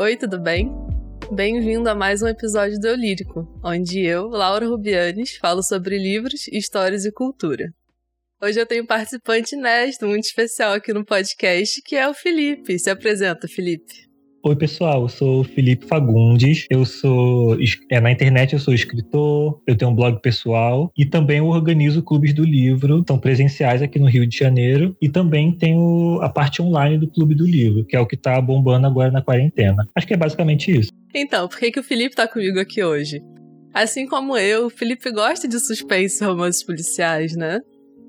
Oi, tudo bem? Bem-vindo a mais um episódio do Eu Lírico, onde eu, Laura Rubianes, falo sobre livros, histórias e cultura. Hoje eu tenho um participante inédito, muito especial aqui no podcast, que é o Felipe. Se apresenta, Felipe. Oi, pessoal, eu sou o Felipe Fagundes. Eu sou. É, na internet eu sou escritor, eu tenho um blog pessoal e também organizo clubes do livro, são presenciais aqui no Rio de Janeiro. E também tenho a parte online do Clube do Livro, que é o que está bombando agora na quarentena. Acho que é basicamente isso. Então, por que, que o Felipe está comigo aqui hoje? Assim como eu, o Felipe gosta de suspense e romances policiais, né?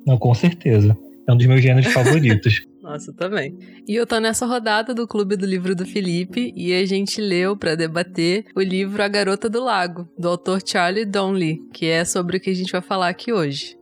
Não, com certeza. É um dos meus gêneros favoritos. Nossa, também. E eu tô nessa rodada do Clube do Livro do Felipe e a gente leu para debater o livro A Garota do Lago, do autor Charlie Donnelly, que é sobre o que a gente vai falar aqui hoje.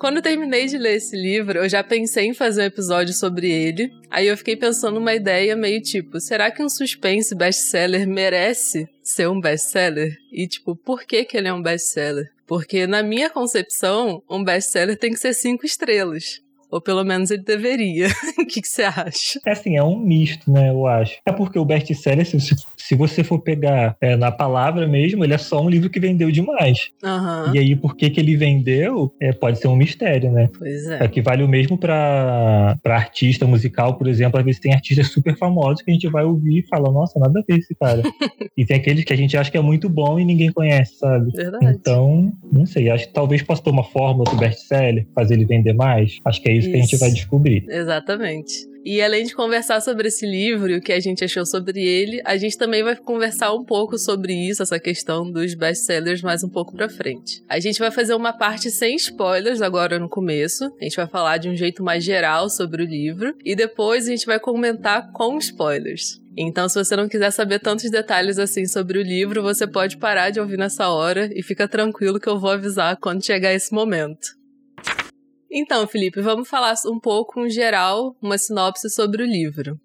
Quando eu terminei de ler esse livro, eu já pensei em fazer um episódio sobre ele. Aí eu fiquei pensando numa ideia meio tipo, será que um suspense best-seller merece ser um best-seller? E tipo, por que que ele é um best-seller? Porque na minha concepção, um best-seller tem que ser cinco estrelas. Ou pelo menos ele deveria. o que, que, você acha? É assim, é um misto, né? Eu acho. É porque o best-seller, se, se você for pegar é, na palavra mesmo, ele é só um livro que vendeu demais. Uhum. E aí, por que, que ele vendeu, é, pode ser um mistério, né? Pois é. É que vale o mesmo para artista musical, por exemplo. Às vezes tem artistas super famosos que a gente vai ouvir e fala, nossa, nada a ver esse cara. e tem aqueles que a gente acha que é muito bom e ninguém conhece, sabe? Verdade. Então, não sei. Acho que talvez possa ter uma fórmula do best-seller, fazer ele vender mais. Acho que é isso, isso que a gente vai descobrir. Exatamente. E além de conversar sobre esse livro e o que a gente achou sobre ele, a gente também vai conversar um pouco sobre isso, essa questão dos best-sellers mais um pouco pra frente. A gente vai fazer uma parte sem spoilers agora no começo. A gente vai falar de um jeito mais geral sobre o livro e depois a gente vai comentar com spoilers. Então, se você não quiser saber tantos detalhes assim sobre o livro, você pode parar de ouvir nessa hora e fica tranquilo que eu vou avisar quando chegar esse momento. Então, Felipe, vamos falar um pouco, em geral, uma sinopse sobre o livro.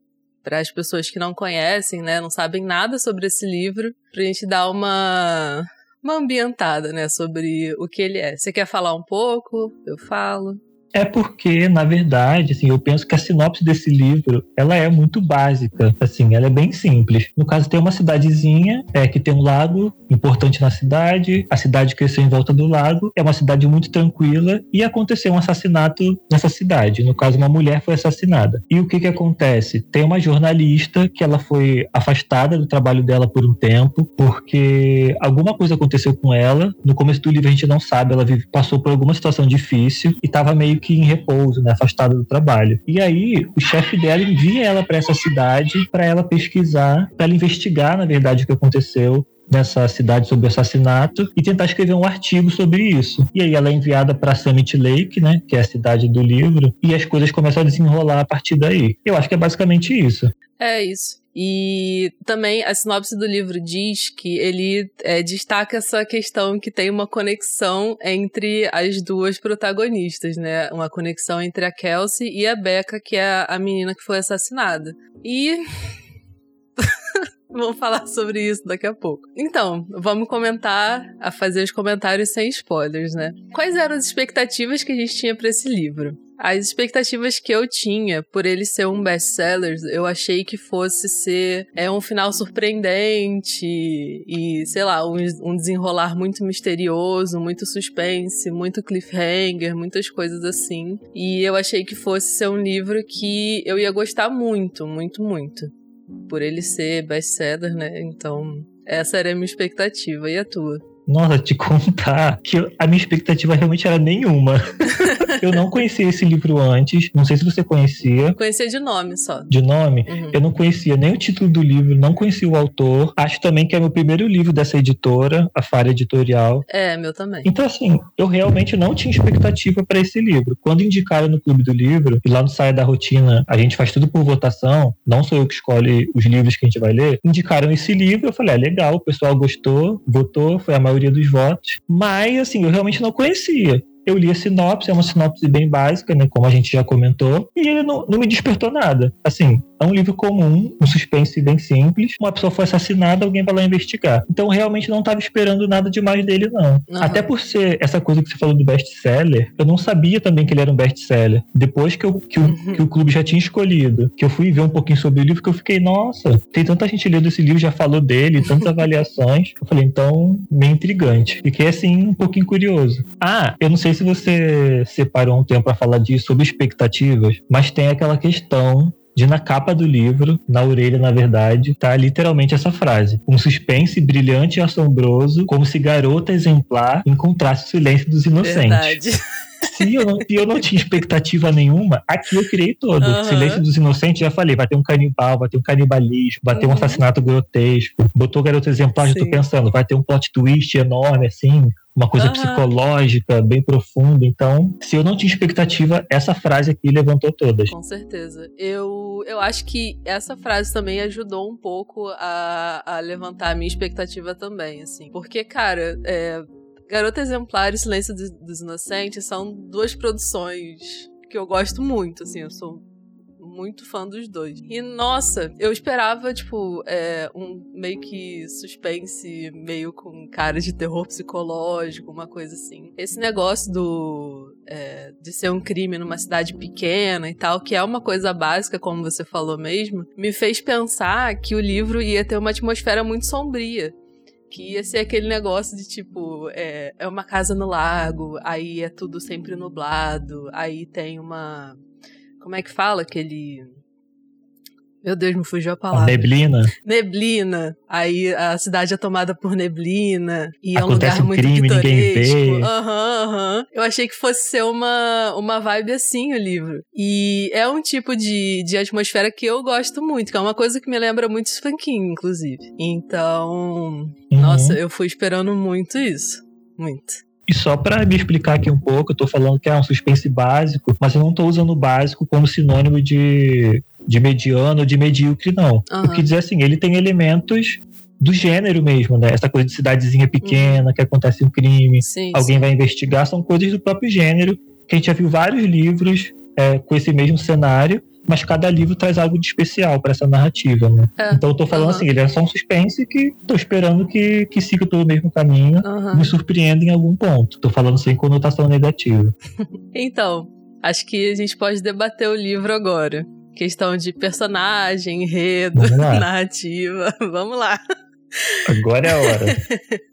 Para as pessoas que não conhecem, né, não sabem nada sobre esse livro, para a gente dar uma, uma ambientada, né, sobre o que ele é. Você quer falar um pouco? Eu falo. É porque, na verdade, assim, eu penso que a sinopse desse livro, ela é muito básica, assim, ela é bem simples. No caso, tem uma cidadezinha é, que tem um lago importante na cidade, a cidade cresceu em volta do lago, é uma cidade muito tranquila e aconteceu um assassinato nessa cidade. No caso, uma mulher foi assassinada. E o que que acontece? Tem uma jornalista que ela foi afastada do trabalho dela por um tempo, porque alguma coisa aconteceu com ela. No começo do livro a gente não sabe, ela passou por alguma situação difícil e estava meio que em repouso, né, afastada do trabalho. E aí o chefe dela envia ela para essa cidade para ela pesquisar, para ela investigar, na verdade, o que aconteceu nessa cidade sobre o assassinato e tentar escrever um artigo sobre isso. E aí ela é enviada para Summit Lake, né, que é a cidade do livro, e as coisas começam a desenrolar a partir daí. Eu acho que é basicamente isso. É isso. E também a sinopse do livro diz que ele é, destaca essa questão que tem uma conexão entre as duas protagonistas, né? Uma conexão entre a Kelsey e a Becca, que é a menina que foi assassinada. E. Vamos falar sobre isso daqui a pouco. Então, vamos comentar, a fazer os comentários sem spoilers, né? Quais eram as expectativas que a gente tinha para esse livro? As expectativas que eu tinha por ele ser um best-seller, eu achei que fosse ser é um final surpreendente e, sei lá, um, um desenrolar muito misterioso, muito suspense, muito cliffhanger, muitas coisas assim. E eu achei que fosse ser um livro que eu ia gostar muito, muito, muito. Por ele ser best-seller, né? Então, essa era a minha expectativa. E a tua? Nossa, te contar que a minha expectativa realmente era nenhuma. eu não conhecia esse livro antes. Não sei se você conhecia. Conhecia de nome só. De nome? Uhum. Eu não conhecia nem o título do livro, não conhecia o autor. Acho também que é meu primeiro livro dessa editora, a Fara Editorial. É, meu também. Então, assim, eu realmente não tinha expectativa para esse livro. Quando indicaram no Clube do Livro, e lá no Saia da Rotina a gente faz tudo por votação, não sou eu que escolhe os livros que a gente vai ler, indicaram esse livro, eu falei, é ah, legal, o pessoal gostou, votou, foi a maioria dos votos. Mas, assim, eu realmente não conhecia eu li a sinopse, é uma sinopse bem básica, né, como a gente já comentou, e ele não, não me despertou nada. Assim, é um livro comum, um suspense bem simples. Uma pessoa foi assassinada, alguém vai lá investigar. Então realmente não estava esperando nada demais dele, não. Uhum. Até por ser essa coisa que você falou do best-seller, eu não sabia também que ele era um best-seller. Depois que, eu, que, uhum. o, que o clube já tinha escolhido, que eu fui ver um pouquinho sobre o livro, que eu fiquei, nossa, tem tanta gente lendo esse livro, já falou dele, tantas avaliações. Eu falei, então, meio intrigante. Fiquei assim, um pouquinho curioso. Ah, eu não sei se você separou um tempo para falar disso, sobre expectativas, mas tem aquela questão de na capa do livro, na orelha, na verdade, tá literalmente essa frase: um suspense brilhante e assombroso, como se garota exemplar encontrasse o silêncio dos inocentes. Verdade. Se eu, não, se eu não tinha expectativa nenhuma, aqui eu criei todo. Uhum. Silêncio dos Inocentes, já falei, vai ter um canibal, vai ter um canibalismo, vai ter um uhum. assassinato grotesco. Botou garoto exemplar, já tô pensando, vai ter um plot twist enorme, assim, uma coisa uhum. psicológica bem profunda. Então, se eu não tinha expectativa, essa frase aqui levantou todas. Com certeza. Eu, eu acho que essa frase também ajudou um pouco a, a levantar a minha expectativa também, assim. Porque, cara, é, Garota Exemplar e Silêncio dos Inocentes são duas produções que eu gosto muito, assim, eu sou muito fã dos dois. E nossa, eu esperava, tipo, é, um meio que suspense, meio com cara de terror psicológico, uma coisa assim. Esse negócio do. É, de ser um crime numa cidade pequena e tal, que é uma coisa básica, como você falou mesmo, me fez pensar que o livro ia ter uma atmosfera muito sombria que ia ser aquele negócio de tipo, é, é uma casa no lago, aí é tudo sempre nublado, aí tem uma como é que fala aquele. Meu Deus, me fugiu a palavra. A neblina. Neblina. Aí a cidade é tomada por neblina. E Acontece é um lugar um muito crime, pitoresco. Aham, aham. Eu achei que fosse ser uma, uma vibe assim o livro. E é um tipo de, de atmosfera que eu gosto muito, que é uma coisa que me lembra muito Spanking, inclusive. Então, uhum. nossa, eu fui esperando muito isso. Muito. E só para me explicar aqui um pouco, eu tô falando que é um suspense básico, mas eu não tô usando básico como sinônimo de, de mediano ou de medíocre, não. Uhum. O que dizer assim, ele tem elementos do gênero mesmo, né? Essa coisa de cidadezinha pequena, uhum. que acontece um crime, sim, alguém sim. vai investigar, são coisas do próprio gênero, que a gente já viu vários livros é, com esse mesmo cenário, mas cada livro traz algo de especial para essa narrativa, né? É, então eu tô falando uhum. assim, ele é só um suspense que tô esperando que, que siga pelo mesmo caminho, uhum. me surpreenda em algum ponto. Tô falando sem conotação negativa. então, acho que a gente pode debater o livro agora. Questão de personagem, enredo, narrativa. Vamos lá. Agora é a hora.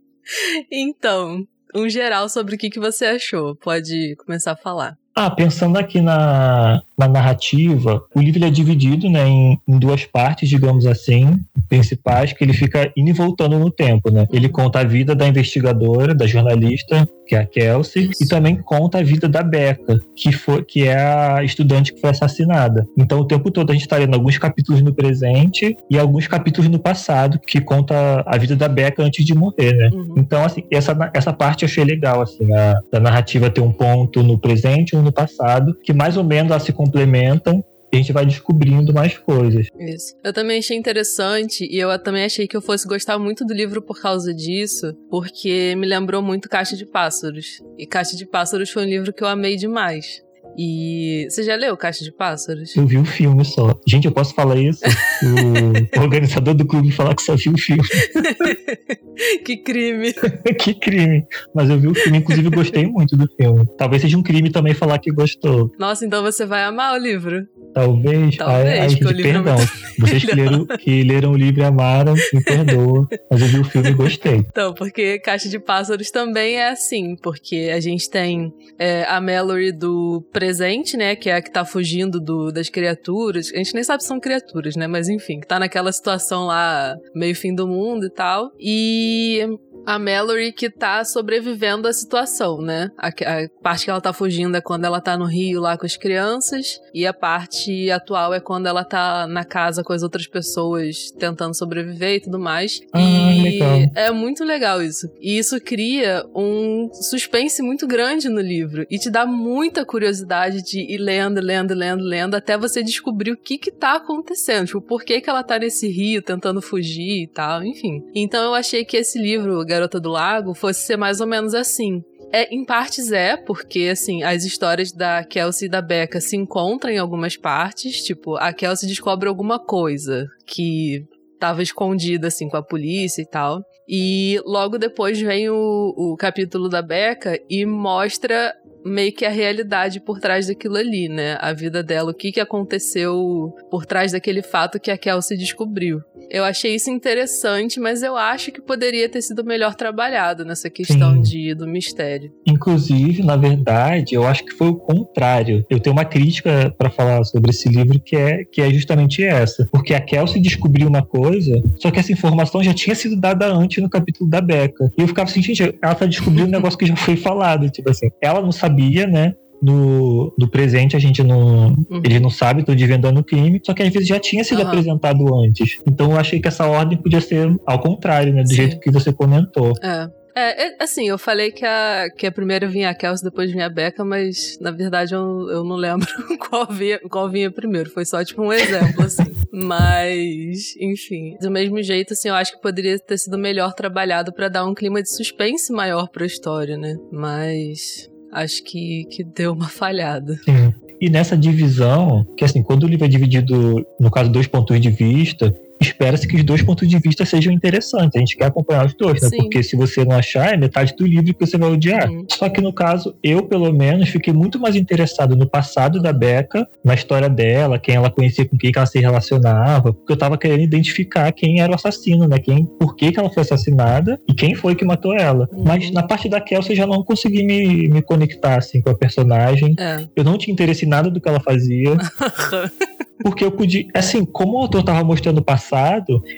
então, um geral sobre o que, que você achou. Pode começar a falar. Ah, pensando aqui na, na narrativa, o livro é dividido né, em, em, duas partes, digamos assim, principais, que ele fica indo e voltando no tempo. Né? Ele conta a vida da investigadora, da jornalista, que é a Kelsey, Isso. e também conta a vida da Becca, que, foi, que é a estudante que foi assassinada. Então, o tempo todo a gente está lendo alguns capítulos no presente e alguns capítulos no passado, que conta a vida da Becca antes de morrer. Né? Uhum. Então, assim, essa, essa parte eu achei legal, assim, a, a narrativa ter um ponto no presente no passado, que mais ou menos elas se complementam a gente vai descobrindo mais coisas. Isso. Eu também achei interessante e eu também achei que eu fosse gostar muito do livro por causa disso, porque me lembrou muito Caixa de Pássaros. E Caixa de Pássaros foi um livro que eu amei demais. E você já leu Caixa de Pássaros? Eu vi o filme só. Gente, eu posso falar isso? o organizador do clube falar que só viu o filme. que crime. que crime. Mas eu vi o filme, inclusive gostei muito do filme. Talvez seja um crime também falar que gostou. Nossa, então você vai amar o livro. Talvez. Talvez, ai, ai, gente, é perdão. É Vocês que leram, que leram o livro e amaram, me perdoa. Mas eu vi o filme e gostei. Então, porque Caixa de Pássaros também é assim, porque a gente tem é, a Mallory do presente, né? Que é a que tá fugindo do, das criaturas. A gente nem sabe se são criaturas, né? Mas enfim, que tá naquela situação lá, meio fim do mundo e tal. E a Mallory que tá sobrevivendo à situação, né? A, a, parte que ela tá fugindo é quando ela tá no Rio lá com as crianças, e a parte atual é quando ela tá na casa com as outras pessoas tentando sobreviver e tudo mais. Ah, e legal. é muito legal isso. E isso cria um suspense muito grande no livro e te dá muita curiosidade de ir lendo, lendo, lendo, lendo até você descobrir o que que tá acontecendo, tipo, por que que ela tá nesse rio tentando fugir e tal, enfim. Então eu achei que esse livro Garota do Lago fosse ser mais ou menos assim. É, em partes é, porque, assim, as histórias da Kelsey e da Becca se encontram em algumas partes. Tipo, a Kelsey descobre alguma coisa que tava escondida, assim, com a polícia e tal. E logo depois vem o, o capítulo da Becca e mostra meio que a realidade por trás daquilo ali, né? A vida dela, o que, que aconteceu por trás daquele fato que a Kelsey descobriu. Eu achei isso interessante, mas eu acho que poderia ter sido melhor trabalhado nessa questão de, do mistério. Inclusive, na verdade, eu acho que foi o contrário. Eu tenho uma crítica para falar sobre esse livro que é, que é justamente essa. Porque a Kelsey descobriu uma coisa, só que essa informação já tinha sido dada antes no capítulo da Becca. E eu ficava assim, gente, ela tá descobrindo um negócio que já foi falado. Tipo assim, ela não sabia sabia, né? Do, do presente a gente não. Uhum. Ele não sabe, tô desvendando o crime, só que às vezes já tinha sido uhum. apresentado antes. Então eu achei que essa ordem podia ser ao contrário, né? Do Sim. jeito que você comentou. É. É, é, assim, eu falei que a, que a primeira vinha a Kelsey, depois vinha a Becca, mas na verdade eu, eu não lembro qual vinha, qual vinha primeiro. Foi só tipo um exemplo, assim. mas, enfim. Do mesmo jeito, assim, eu acho que poderia ter sido melhor trabalhado para dar um clima de suspense maior pra história, né? Mas acho que, que deu uma falhada. Sim. E nessa divisão, que assim, quando o livro é dividido, no caso, dois pontos de vista, espera-se que os dois pontos de vista sejam interessantes. A gente quer acompanhar os dois, né? Porque se você não achar, é metade do livro que você vai odiar. Uhum. Só que no caso, eu, pelo menos, fiquei muito mais interessado no passado da Becca, na história dela, quem ela conhecia, com quem ela se relacionava, porque eu tava querendo identificar quem era o assassino, né? Quem, por que, que ela foi assassinada e quem foi que matou ela. Uhum. Mas na parte da Kelsey eu já não consegui me, me conectar, assim, com a personagem. É. Eu não tinha interesse em nada do que ela fazia. porque eu podia, assim, como o autor estava mostrando o passado,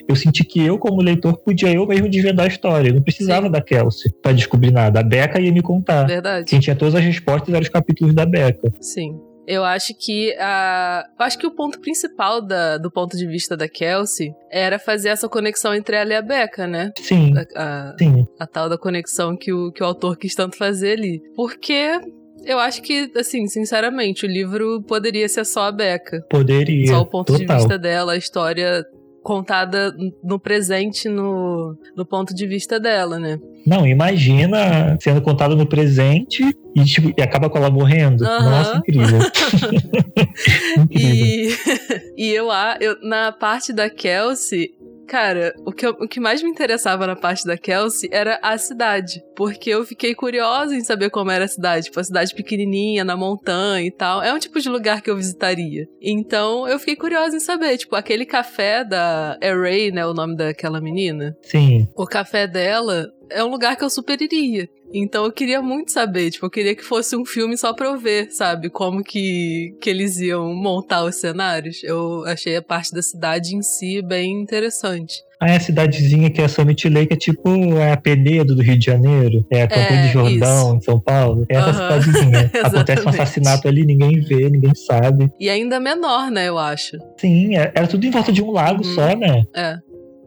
eu senti que eu, como leitor, podia eu mesmo desvendar a história. Eu não precisava Sim. da Kelsey para descobrir nada. A Becca ia me contar. Verdade. Quem tinha todas as respostas eram os capítulos da Becca. Sim. Eu acho que a. Eu acho que o ponto principal da, do ponto de vista da Kelsey era fazer essa conexão entre ela e a Becca, né? Sim. A, a, Sim. a tal da conexão que o, que o autor quis tanto fazer ali. Porque eu acho que, assim, sinceramente, o livro poderia ser só a Becca. Poderia. Só o ponto total. de vista dela, a história contada no presente, no, no ponto de vista dela, né? Não, imagina sendo contada no presente e, tipo, e acaba com ela morrendo. Uhum. Nossa, incrível. incrível. E, e eu, eu, na parte da Kelsey, Cara, o que, eu, o que mais me interessava na parte da Kelsey era a cidade. Porque eu fiquei curiosa em saber como era a cidade. Tipo, a cidade pequenininha, na montanha e tal. É um tipo de lugar que eu visitaria. Então, eu fiquei curiosa em saber. Tipo, aquele café da Array, né? O nome daquela menina. Sim. O café dela é um lugar que eu super iria. Então eu queria muito saber, tipo, eu queria que fosse um filme só pra eu ver, sabe? Como que, que eles iam montar os cenários. Eu achei a parte da cidade em si bem interessante. Ah, é a cidadezinha que é Summit Lake, é tipo é a Penedo do Rio de Janeiro, é a Campo é, de Jordão, isso. em São Paulo. É essa uhum. cidadezinha. Acontece um assassinato ali, ninguém vê, ninguém sabe. E ainda menor, né, eu acho. Sim, é, era tudo em volta de um lago uhum. só, né? É.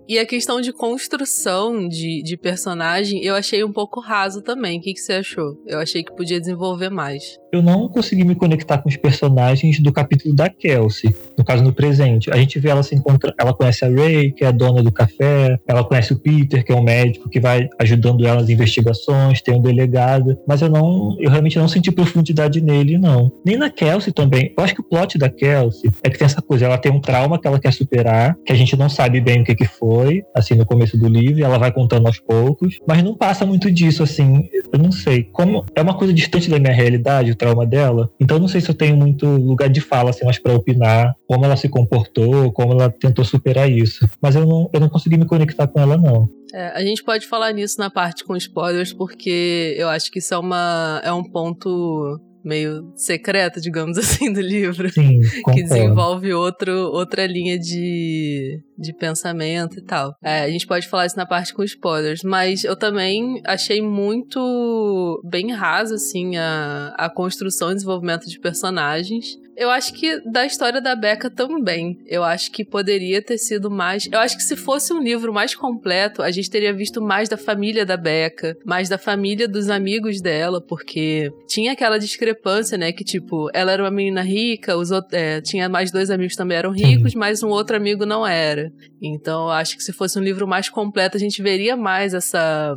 E a questão de construção de, de personagem, eu achei um pouco raso também. O que, que você achou? Eu achei que podia desenvolver mais eu não consegui me conectar com os personagens do capítulo da Kelsey, no caso no presente. A gente vê ela se encontra, ela conhece a Ray, que é a dona do café, ela conhece o Peter, que é um médico que vai ajudando ela nas investigações, tem um delegado, mas eu não, eu realmente não senti profundidade nele não. Nem na Kelsey também. Eu acho que o plot da Kelsey é que tem essa coisa, ela tem um trauma que ela quer superar, que a gente não sabe bem o que que foi, assim no começo do livro, ela vai contando aos poucos, mas não passa muito disso assim, eu não sei, como é uma coisa distante da minha realidade, trauma dela. Então não sei se eu tenho muito lugar de fala, assim, mas para opinar como ela se comportou, como ela tentou superar isso. Mas eu não, eu não consegui me conectar com ela, não. É, a gente pode falar nisso na parte com spoilers, porque eu acho que isso é, uma, é um ponto meio secreta, digamos assim, do livro. Sim, que desenvolve outro, outra linha de, de pensamento e tal. É, a gente pode falar isso na parte com spoilers, mas eu também achei muito bem raso, assim, a, a construção e desenvolvimento de personagens. Eu acho que da história da Becca também. Eu acho que poderia ter sido mais. Eu acho que se fosse um livro mais completo, a gente teria visto mais da família da Becca, mais da família dos amigos dela, porque tinha aquela discrepância, né? Que tipo, ela era uma menina rica, os outros, é, tinha mais dois amigos também eram ricos, mas um outro amigo não era. Então eu acho que se fosse um livro mais completo, a gente veria mais essa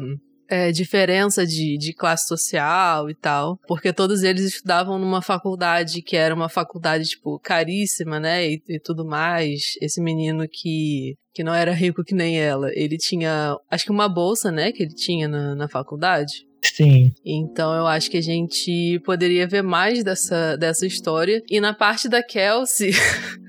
é, diferença de, de classe social e tal, porque todos eles estudavam numa faculdade que era uma faculdade, tipo, caríssima, né, e, e tudo mais. Esse menino que que não era rico que nem ela, ele tinha, acho que uma bolsa, né, que ele tinha na, na faculdade. Sim. Então eu acho que a gente poderia ver mais dessa, dessa história. E na parte da Kelsey.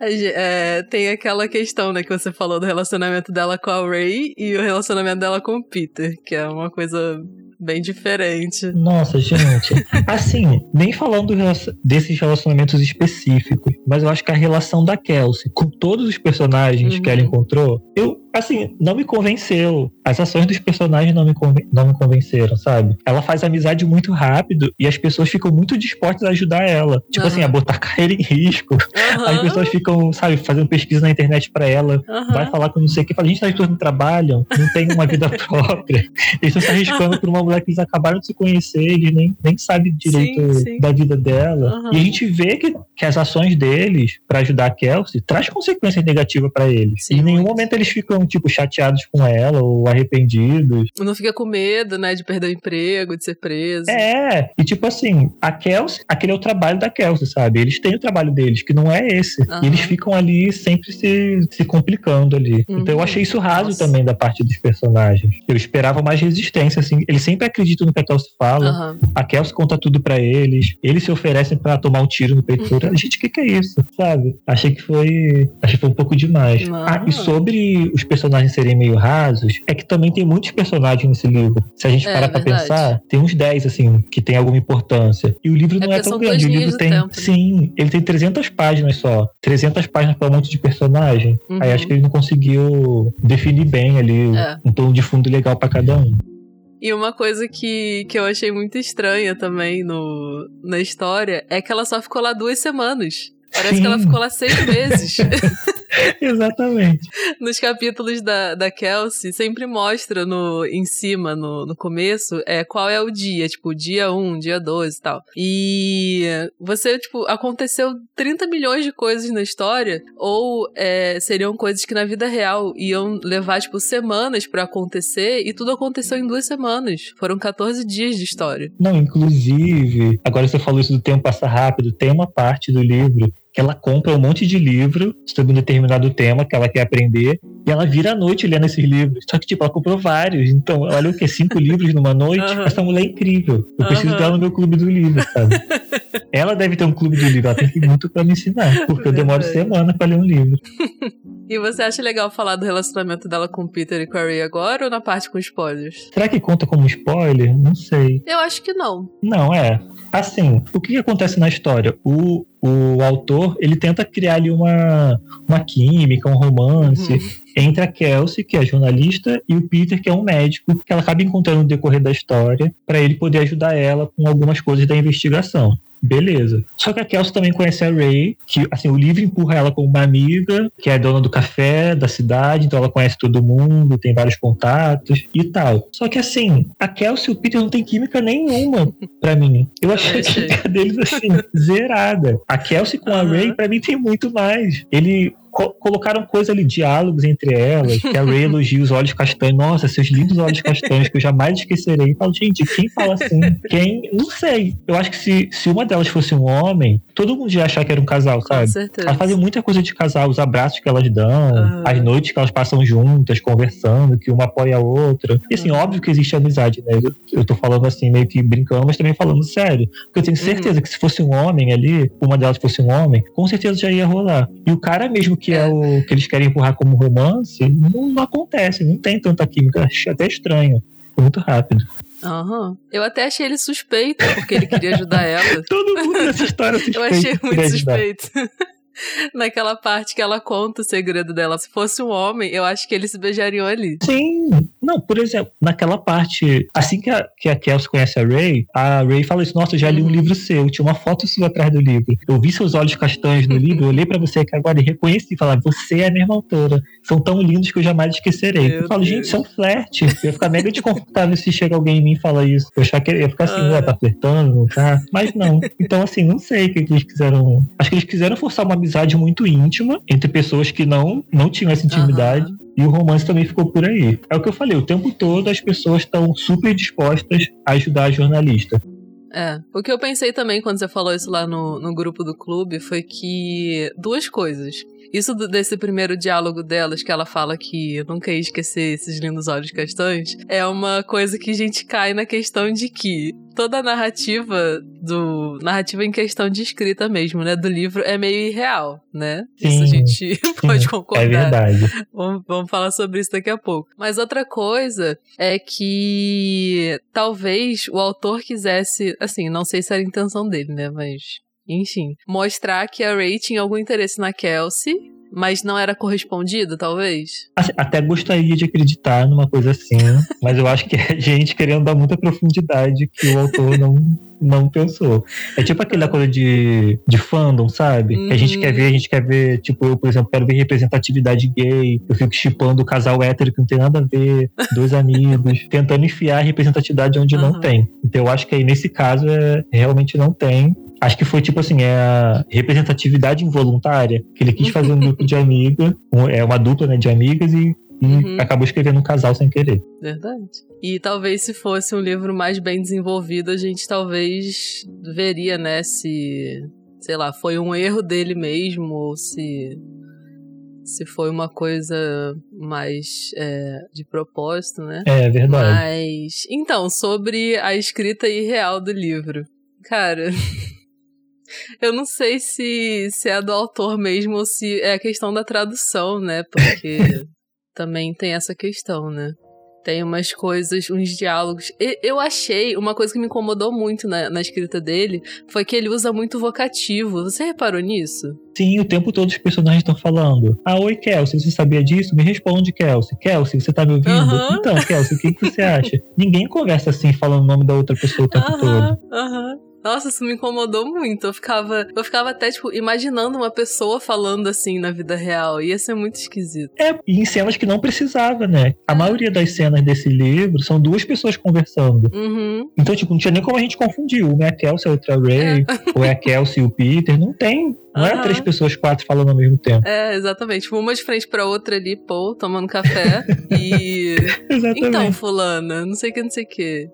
É, tem aquela questão, né, que você falou do relacionamento dela com a Ray e o relacionamento dela com o Peter, que é uma coisa bem diferente. Nossa, gente. assim, nem falando desses relacionamentos específicos, mas eu acho que a relação da Kelsey com todos os personagens uhum. que ela uhum. encontrou, eu assim, não me convenceu. As ações dos personagens não me, não me convenceram, sabe? Ela faz amizade muito rápido e as pessoas ficam muito dispostas a ajudar ela. Tipo uhum. assim, a botar carreira em risco. Uhum. As pessoas ficam, sabe, fazendo pesquisa na internet para ela. Uhum. Vai falar com não sei o que. Fala, gente, as pessoas não trabalham, não tem uma vida própria. Eles estão se arriscando por uma mulher que eles acabaram de se conhecer, eles nem, nem sabem direito sim, sim. da vida dela. E a gente vê que, que as ações deles para ajudar a Kelsey traz consequências negativas para eles. Sim, em nenhum momento eles ficam tipo, chateados com ela ou arrependidos. Não fica com medo, né, de perder o emprego, de ser preso. É, e tipo assim, a Kelsey, aquele é o trabalho da Kelsey, sabe? Eles têm o trabalho deles, que não é esse. Uhum. E eles ficam ali sempre se, se complicando ali. Uhum. Então eu achei isso raso Nossa. também da parte dos personagens. Eu esperava mais resistência, assim. Eles sempre acreditam no que a Kelsey fala. Uhum. A Kelsey conta tudo para eles. Eles se oferecem para tomar um tiro no peito. Uhum. Gente, o que, que é isso? Sabe? Achei que foi. Achei que foi um pouco demais. Ah, e sobre os personagens serem meio rasos, é que também tem muitos personagens nesse livro. Se a gente é, parar pra verdade. pensar, tem uns 10, assim, que tem alguma importância. E o livro não é, é tão grande. O livro tem. Tempo, né? Sim, ele tem 300 páginas só. 300 páginas para um monte de personagem. Uhum. Aí acho que ele não conseguiu definir bem ali é. um tom de fundo legal para cada um. E uma coisa que, que eu achei muito estranha também no, na história é que ela só ficou lá duas semanas. Parece Sim. que ela ficou lá seis meses. Exatamente. Nos capítulos da, da Kelsey, sempre mostra no, em cima, no, no começo, é, qual é o dia, tipo, dia 1, dia 2 e tal. E você, tipo, aconteceu 30 milhões de coisas na história, ou é, seriam coisas que na vida real iam levar, tipo, semanas para acontecer, e tudo aconteceu em duas semanas. Foram 14 dias de história. Não, inclusive, agora você falou isso do tempo passar rápido, tem uma parte do livro que ela compra um monte de livro sobre um determinado tema que ela quer aprender e ela vira a noite lendo esses livros. Só que, tipo, ela comprou vários. Então, olha o que? Cinco livros numa noite? Uhum. Essa mulher é incrível. Eu preciso uhum. dela no meu clube do livro, sabe? ela deve ter um clube do livro. Ela tem que ir muito pra me ensinar. Porque eu demoro semana pra ler um livro. e você acha legal falar do relacionamento dela com o Peter e Ray agora ou na parte com spoilers? Será que conta como spoiler? Não sei. Eu acho que não. Não, é. Assim, o que acontece na história? O, o autor, ele tenta criar ali uma, uma química, um romance uhum. entre a Kelsey, que é jornalista, e o Peter, que é um médico, que ela acaba encontrando no decorrer da história, para ele poder ajudar ela com algumas coisas da investigação. Beleza. Só que a Kelsey também conhece a Ray, que assim, o livro empurra ela como uma amiga, que é dona do café da cidade, então ela conhece todo mundo, tem vários contatos e tal. Só que assim, a Kelsey e o Peter não tem química nenhuma para mim. Eu achei a química deles assim, zerada. A Kelsey com a Ray, para mim, tem muito mais. Ele co colocaram coisa ali, diálogos entre elas, que a Ray elogia os olhos castanhos. Nossa, seus lindos olhos castanhos, que eu jamais esquecerei. E falo, gente, quem fala assim? Quem? Não sei. Eu acho que se, se uma delas fosse um homem, todo mundo ia achar que era um casal, sabe? Com certeza. Elas fazem muita coisa de casal, os abraços que elas dão, uhum. as noites que elas passam juntas, conversando, que uma apoia a outra. E assim, uhum. óbvio que existe amizade, né? Eu, eu tô falando assim, meio que brincando, mas também falando sério. Porque eu tenho certeza uhum. que se fosse um homem ali, uma delas fosse um homem, com certeza já ia rolar. E o cara mesmo que é o que eles querem empurrar como romance, não, não acontece, não tem tanta química. Achei até estranho. Foi muito rápido. Uhum. Eu até achei ele suspeito, porque ele queria ajudar ela. Todo mundo nessa história suspeito. Eu achei muito suspeito. Naquela parte que ela conta o segredo dela. Se fosse um homem, eu acho que eles se beijariam ali. Sim. Não, por exemplo, naquela parte, assim que a, que a Kelsey conhece a Ray, a Ray fala isso: Nossa, eu já li um uhum. livro seu, tinha uma foto sua atrás do livro. Eu vi seus olhos castanhos no livro, eu olhei pra você aqui agora e reconheci e falar: Você é a mesma autora. São tão lindos que eu jamais esquecerei. Meu eu falo, Deus. gente, isso é um flerte. Eu ia ficar mega desconfortável se chega alguém em mim e fala isso. Eu achar que ia ficar assim, ué, tá flertando, tá? Mas não. Então, assim, não sei o que eles quiseram. Acho que eles quiseram forçar uma amizade muito íntima entre pessoas que não, não tinham essa intimidade. Uhum. E o romance também ficou por aí. É o que eu falei, o tempo todo as pessoas estão super dispostas a ajudar a jornalista. É. O que eu pensei também quando você falou isso lá no, no grupo do clube foi que duas coisas. Isso desse primeiro diálogo delas, que ela fala que nunca ia esquecer esses lindos olhos castanhos, é uma coisa que a gente cai na questão de que toda a narrativa do. narrativa em questão de escrita mesmo, né? Do livro é meio irreal, né? Sim, isso a gente pode concordar. É verdade. Vamos, vamos falar sobre isso daqui a pouco. Mas outra coisa é que talvez o autor quisesse. Assim, não sei se era a intenção dele, né? Mas enfim, mostrar que a Ray tinha algum interesse na Kelsey, mas não era correspondido, talvez? Até gostaria de acreditar numa coisa assim, mas eu acho que é gente querendo dar muita profundidade que o autor não, não pensou. É tipo aquela coisa de, de fandom, sabe? Uhum. Que a gente quer ver, a gente quer ver, tipo, eu, por exemplo, quero ver representatividade gay, eu fico chipando o casal hétero que não tem nada a ver, dois amigos, tentando enfiar a representatividade onde uhum. não tem. Então eu acho que aí nesse caso é, realmente não tem. Acho que foi tipo assim, é a representatividade involuntária, que ele quis fazer um grupo de amigas, é uma dupla né, de amigas e, e uhum. acabou escrevendo um casal sem querer. Verdade. E talvez se fosse um livro mais bem desenvolvido, a gente talvez veria, né, se, sei lá, foi um erro dele mesmo ou se se foi uma coisa mais é, de propósito, né? É verdade. Mas então sobre a escrita irreal do livro, cara. Eu não sei se, se é do autor mesmo ou se é a questão da tradução, né? Porque também tem essa questão, né? Tem umas coisas, uns diálogos. Eu achei, uma coisa que me incomodou muito na, na, escrita dele foi que ele usa muito vocativo. Você reparou nisso? Sim, o tempo todo os personagens estão falando. Ah, oi, Kelsey, você sabia disso? Me responde, Kelsey. Kelsey, você tá me ouvindo? Uhum. Então, Kelsey, o que, que você acha? Ninguém conversa assim, falando o nome da outra pessoa o tempo uhum, todo. Aham. Uhum. Nossa, isso me incomodou muito. Eu ficava, eu ficava até, tipo, imaginando uma pessoa falando assim na vida real. Ia ser muito esquisito. É, e em cenas que não precisava, né? A é. maioria das cenas desse livro são duas pessoas conversando. Uhum. Então, tipo, não tinha nem como a gente confundir. Uma é a Kelsey, a outra é a Ray, é. ou é a Kelsey e o Peter. Não tem. Não uhum. é três pessoas, quatro falando ao mesmo tempo. É, exatamente. Tipo, uma de frente pra outra ali, pô, tomando café. e. exatamente. Então, fulana, não sei o que, não sei o que.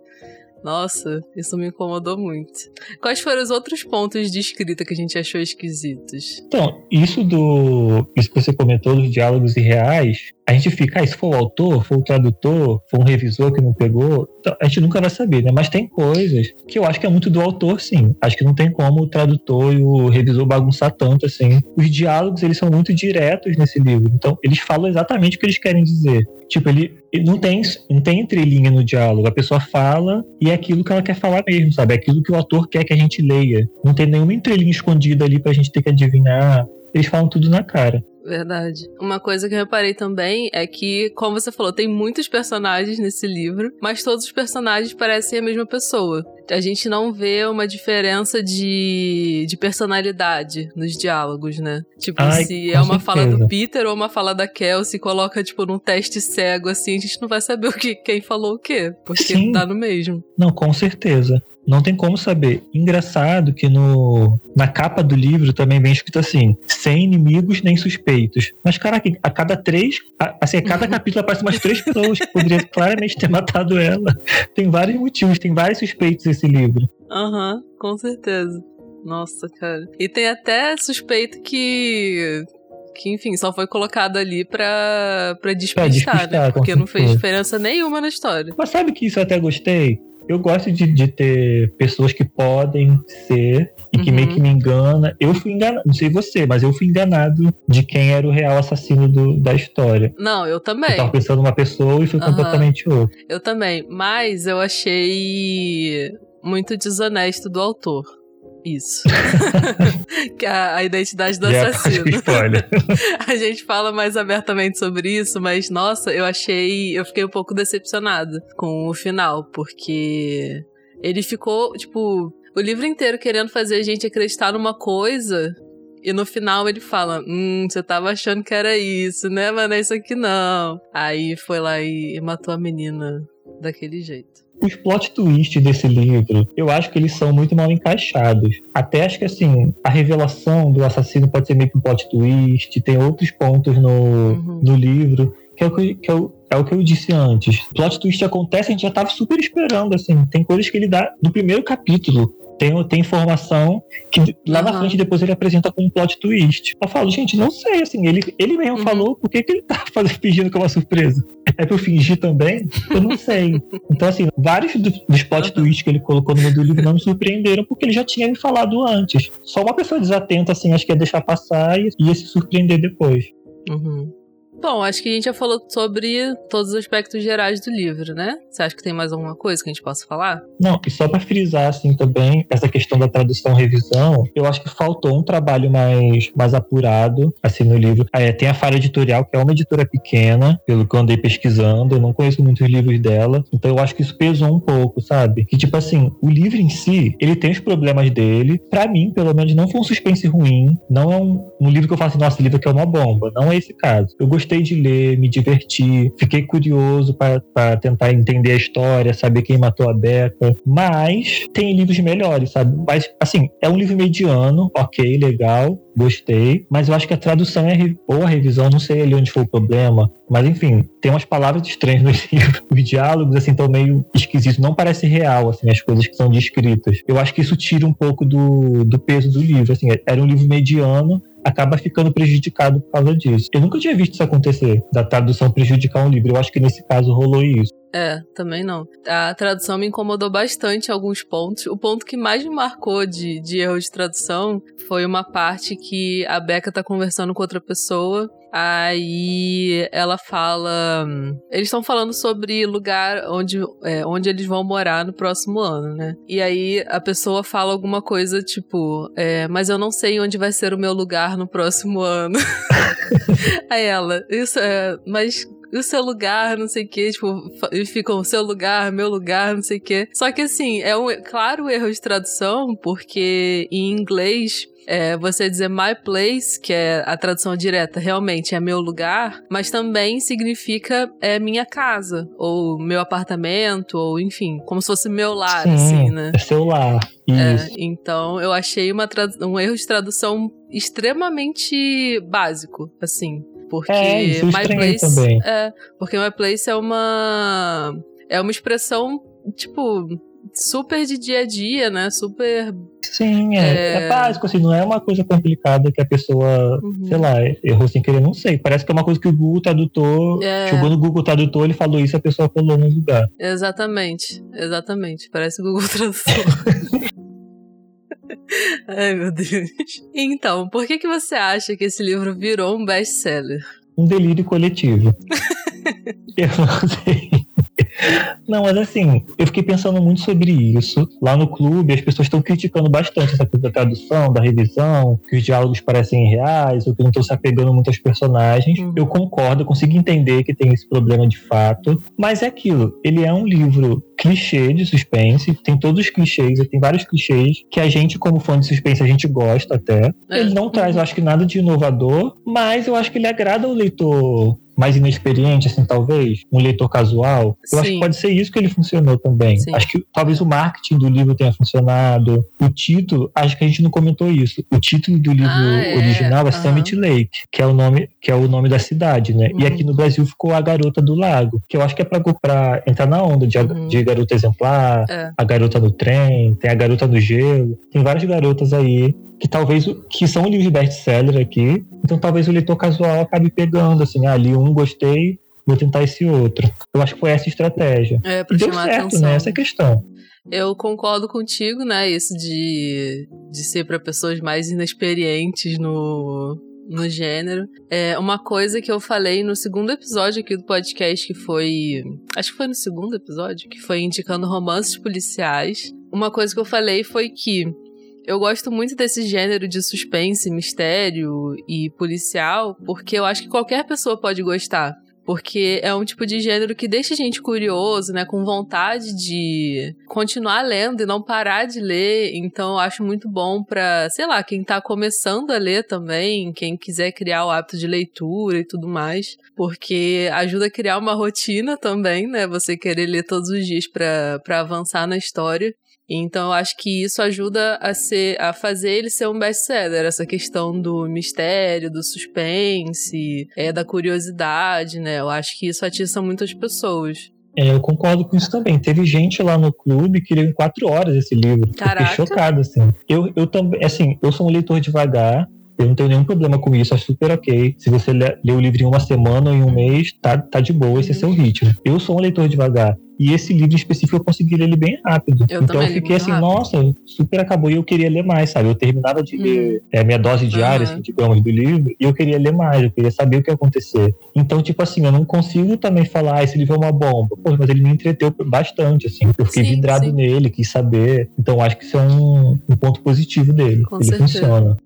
Nossa, isso me incomodou muito. Quais foram os outros pontos de escrita que a gente achou esquisitos? Então, isso do. Isso que você comentou dos diálogos irreais, a gente fica, ah, se for o autor, for o tradutor, for um revisor que não pegou, então, a gente nunca vai saber, né? Mas tem coisas que eu acho que é muito do autor, sim. Acho que não tem como o tradutor e o revisor bagunçar tanto, assim. Os diálogos, eles são muito diretos nesse livro. Então, eles falam exatamente o que eles querem dizer. Tipo, ele não tem, não tem entrelinha no diálogo. A pessoa fala e é aquilo que ela quer falar mesmo, sabe? É aquilo que o autor quer que a gente leia. Não tem nenhuma entrelinha escondida ali pra gente ter que adivinhar. Eles falam tudo na cara. Verdade. Uma coisa que eu reparei também é que, como você falou, tem muitos personagens nesse livro, mas todos os personagens parecem a mesma pessoa. A gente não vê uma diferença de, de personalidade nos diálogos, né? Tipo, Ai, se é uma certeza. fala do Peter ou uma fala da Kelsey, coloca, tipo, num teste cego, assim, a gente não vai saber o que, quem falou o quê, porque Sim. tá no mesmo. Não, com certeza. Não tem como saber. Engraçado que no, na capa do livro também vem escrito assim: sem inimigos nem suspeitos. Mas, caraca, a cada três, assim, a cada capítulo aparece umas três pessoas que poderiam claramente ter matado ela. Tem vários motivos, tem vários suspeitos esse livro. Aham, uhum, com certeza. Nossa, cara. E tem até suspeito que que, enfim, só foi colocado ali pra, pra despistar, é, despistar né? Porque não fez diferença nenhuma na história. Mas sabe que isso eu até gostei? Eu gosto de, de ter pessoas que podem ser e que uhum. meio que me engana. Eu fui enganado, não sei você, mas eu fui enganado de quem era o real assassino do, da história. Não, eu também. Eu tava pensando numa pessoa e foi uhum. completamente outra. Eu também, mas eu achei muito desonesto do autor. Isso. que é a, a identidade do yeah, assassino. a gente fala mais abertamente sobre isso, mas nossa, eu achei. Eu fiquei um pouco decepcionada com o final, porque ele ficou, tipo, o livro inteiro querendo fazer a gente acreditar numa coisa. E no final ele fala: Hum, você tava achando que era isso, né? Mas não é isso aqui não. Aí foi lá e matou a menina daquele jeito. Os plot twists desse livro, eu acho que eles são muito mal encaixados. Até acho que, assim, a revelação do assassino pode ser meio que um plot twist, tem outros pontos no, uhum. no livro que é o que, que é o, é o que eu disse antes. O plot twist acontece, a gente já tava super esperando, assim. Tem coisas que ele dá no primeiro capítulo tem, tem informação que lá uhum. na frente depois ele apresenta como um plot twist. Eu falo, gente, não sei, assim, ele, ele mesmo uhum. falou por que, que ele tá fazendo, fingindo que é uma surpresa. É pra eu fingir também? Eu não sei. Então, assim, vários do, dos plot uhum. twists que ele colocou no meio do livro não me surpreenderam porque ele já tinha me falado antes. Só uma pessoa desatenta, assim, acho que ia deixar passar e ia se surpreender depois. Uhum. Bom, acho que a gente já falou sobre todos os aspectos gerais do livro, né? Você acha que tem mais alguma coisa que a gente possa falar? Não, e só para frisar assim também essa questão da tradução revisão, eu acho que faltou um trabalho mais, mais apurado assim no livro. É, tem a Falha Editorial, que é uma editora pequena, pelo que eu andei pesquisando, eu não conheço muitos livros dela, então eu acho que isso pesou um pouco, sabe? Que tipo assim, o livro em si, ele tem os problemas dele. Para mim, pelo menos, não foi um suspense ruim, não é um, um livro que eu faço, assim, nossa, livro aqui é uma bomba, não é esse caso. Eu gostei gostei de ler, me diverti, fiquei curioso para tentar entender a história, saber quem matou a Becca. Mas tem livros melhores, sabe? Mas, assim, é um livro mediano, ok, legal, gostei. Mas eu acho que a tradução é, ou a revisão, não sei ali onde foi o problema. Mas, enfim, tem umas palavras estranhas no livro. Os diálogos, assim, estão meio esquisitos. Não parece real, assim, as coisas que são descritas. Eu acho que isso tira um pouco do, do peso do livro. Assim, era um livro mediano, acaba ficando prejudicado por causa disso. Eu nunca tinha visto isso acontecer, da tradução prejudicar um livro. Eu acho que nesse caso rolou isso. É, também não. A tradução me incomodou bastante em alguns pontos. O ponto que mais me marcou de, de erro de tradução foi uma parte que a Becca tá conversando com outra pessoa. Aí ela fala. Eles estão falando sobre lugar onde, é, onde eles vão morar no próximo ano, né? E aí a pessoa fala alguma coisa tipo: é, Mas eu não sei onde vai ser o meu lugar no próximo ano. aí ela, isso é. Mas o seu lugar, não sei o que, tipo, ficam o seu lugar, meu lugar, não sei o que. Só que assim, é um claro erro de tradução, porque em inglês é, você dizer my place, que é a tradução direta, realmente é meu lugar, mas também significa é minha casa, ou meu apartamento, ou enfim, como se fosse meu lar, Sim, assim, né? É seu lar. É, então eu achei uma um erro de tradução extremamente básico, assim. Porque é, My Place. Também. É, porque My Place é uma. É uma expressão, tipo, super de dia a dia, né? Super. Sim, é, é... é básico, assim, não é uma coisa complicada que a pessoa, uhum. sei lá, errou sem querer, não sei. Parece que é uma coisa que o Google Tradutor, é... jogou no Google Tradutor, ele falou isso, a pessoa colou no lugar. Exatamente, exatamente. Parece o Google Tradutor. Ai, meu Deus. Então, por que, que você acha que esse livro virou um best-seller? Um delírio coletivo. Eu não sei. Não, mas assim, eu fiquei pensando muito sobre isso. Lá no clube, as pessoas estão criticando bastante essa coisa da tradução, da revisão, que os diálogos parecem reais, ou que não estão se apegando muito aos personagens. Uhum. Eu concordo, eu consigo entender que tem esse problema de fato. Mas é aquilo, ele é um livro clichê de suspense, tem todos os clichês, tem vários clichês que a gente, como fã de suspense, a gente gosta até. É. Ele não traz, eu acho que nada de inovador, mas eu acho que ele agrada o leitor mais inexperiente, assim, talvez, um leitor casual. Eu Sim. acho que pode ser isso que ele funcionou também. Sim. Acho que talvez o marketing do livro tenha funcionado. O título, acho que a gente não comentou isso. O título do livro ah, é. original é uhum. Summit Lake, que é o nome, que é o nome da cidade, né? Uhum. E aqui no Brasil ficou A Garota do Lago, que eu acho que é pra, pra entrar na onda de, uhum. de garota exemplar, é. a garota no trem, tem a garota no gelo. Tem várias garotas aí que talvez que são livros best-seller aqui, então talvez o leitor casual acabe pegando assim, ah, li um, gostei, vou tentar esse outro. Eu acho que foi essa a estratégia. É, pra e deu certo, atenção. né? Essa é a questão. Eu concordo contigo, né? Isso de, de ser para pessoas mais inexperientes no, no gênero. É uma coisa que eu falei no segundo episódio aqui do podcast, que foi. Acho que foi no segundo episódio, que foi indicando romances policiais. Uma coisa que eu falei foi que eu gosto muito desse gênero de suspense, mistério e policial, porque eu acho que qualquer pessoa pode gostar. porque é um tipo de gênero que deixa a gente curioso, né, com vontade de continuar lendo e não parar de ler. Então eu acho muito bom para, sei lá, quem tá começando a ler também, quem quiser criar o hábito de leitura e tudo mais, porque ajuda a criar uma rotina também, né? Você querer ler todos os dias para avançar na história. Então eu acho que isso ajuda a ser a fazer ele ser um best-seller, essa questão do mistério, do suspense, é da curiosidade, né? Eu acho que isso atiça muitas pessoas. É, eu concordo com isso também. Teve gente lá no clube que leu em quatro horas esse livro. Caraca. Fiquei chocado, assim. Eu, eu também, assim, eu sou um leitor devagar, eu não tenho nenhum problema com isso, acho super ok. Se você lê, lê o livro em uma semana ou em um mês, tá, tá de boa, esse é seu ritmo. Eu sou um leitor devagar. E esse livro específico eu consegui ler ele bem rápido. Eu então eu fiquei assim, rápido. nossa, super acabou e eu queria ler mais, sabe? Eu terminava de ler é, minha dose diária, Aham. assim, digamos, do livro, e eu queria ler mais, eu queria saber o que ia acontecer. Então, tipo assim, eu não consigo também falar, ah, esse livro é uma bomba. Pô, mas ele me entreteu bastante, assim. Eu fiquei Sim, vidrado sim. nele, quis saber. Então, acho que isso é um, um ponto positivo dele. Com ele certeza. funciona.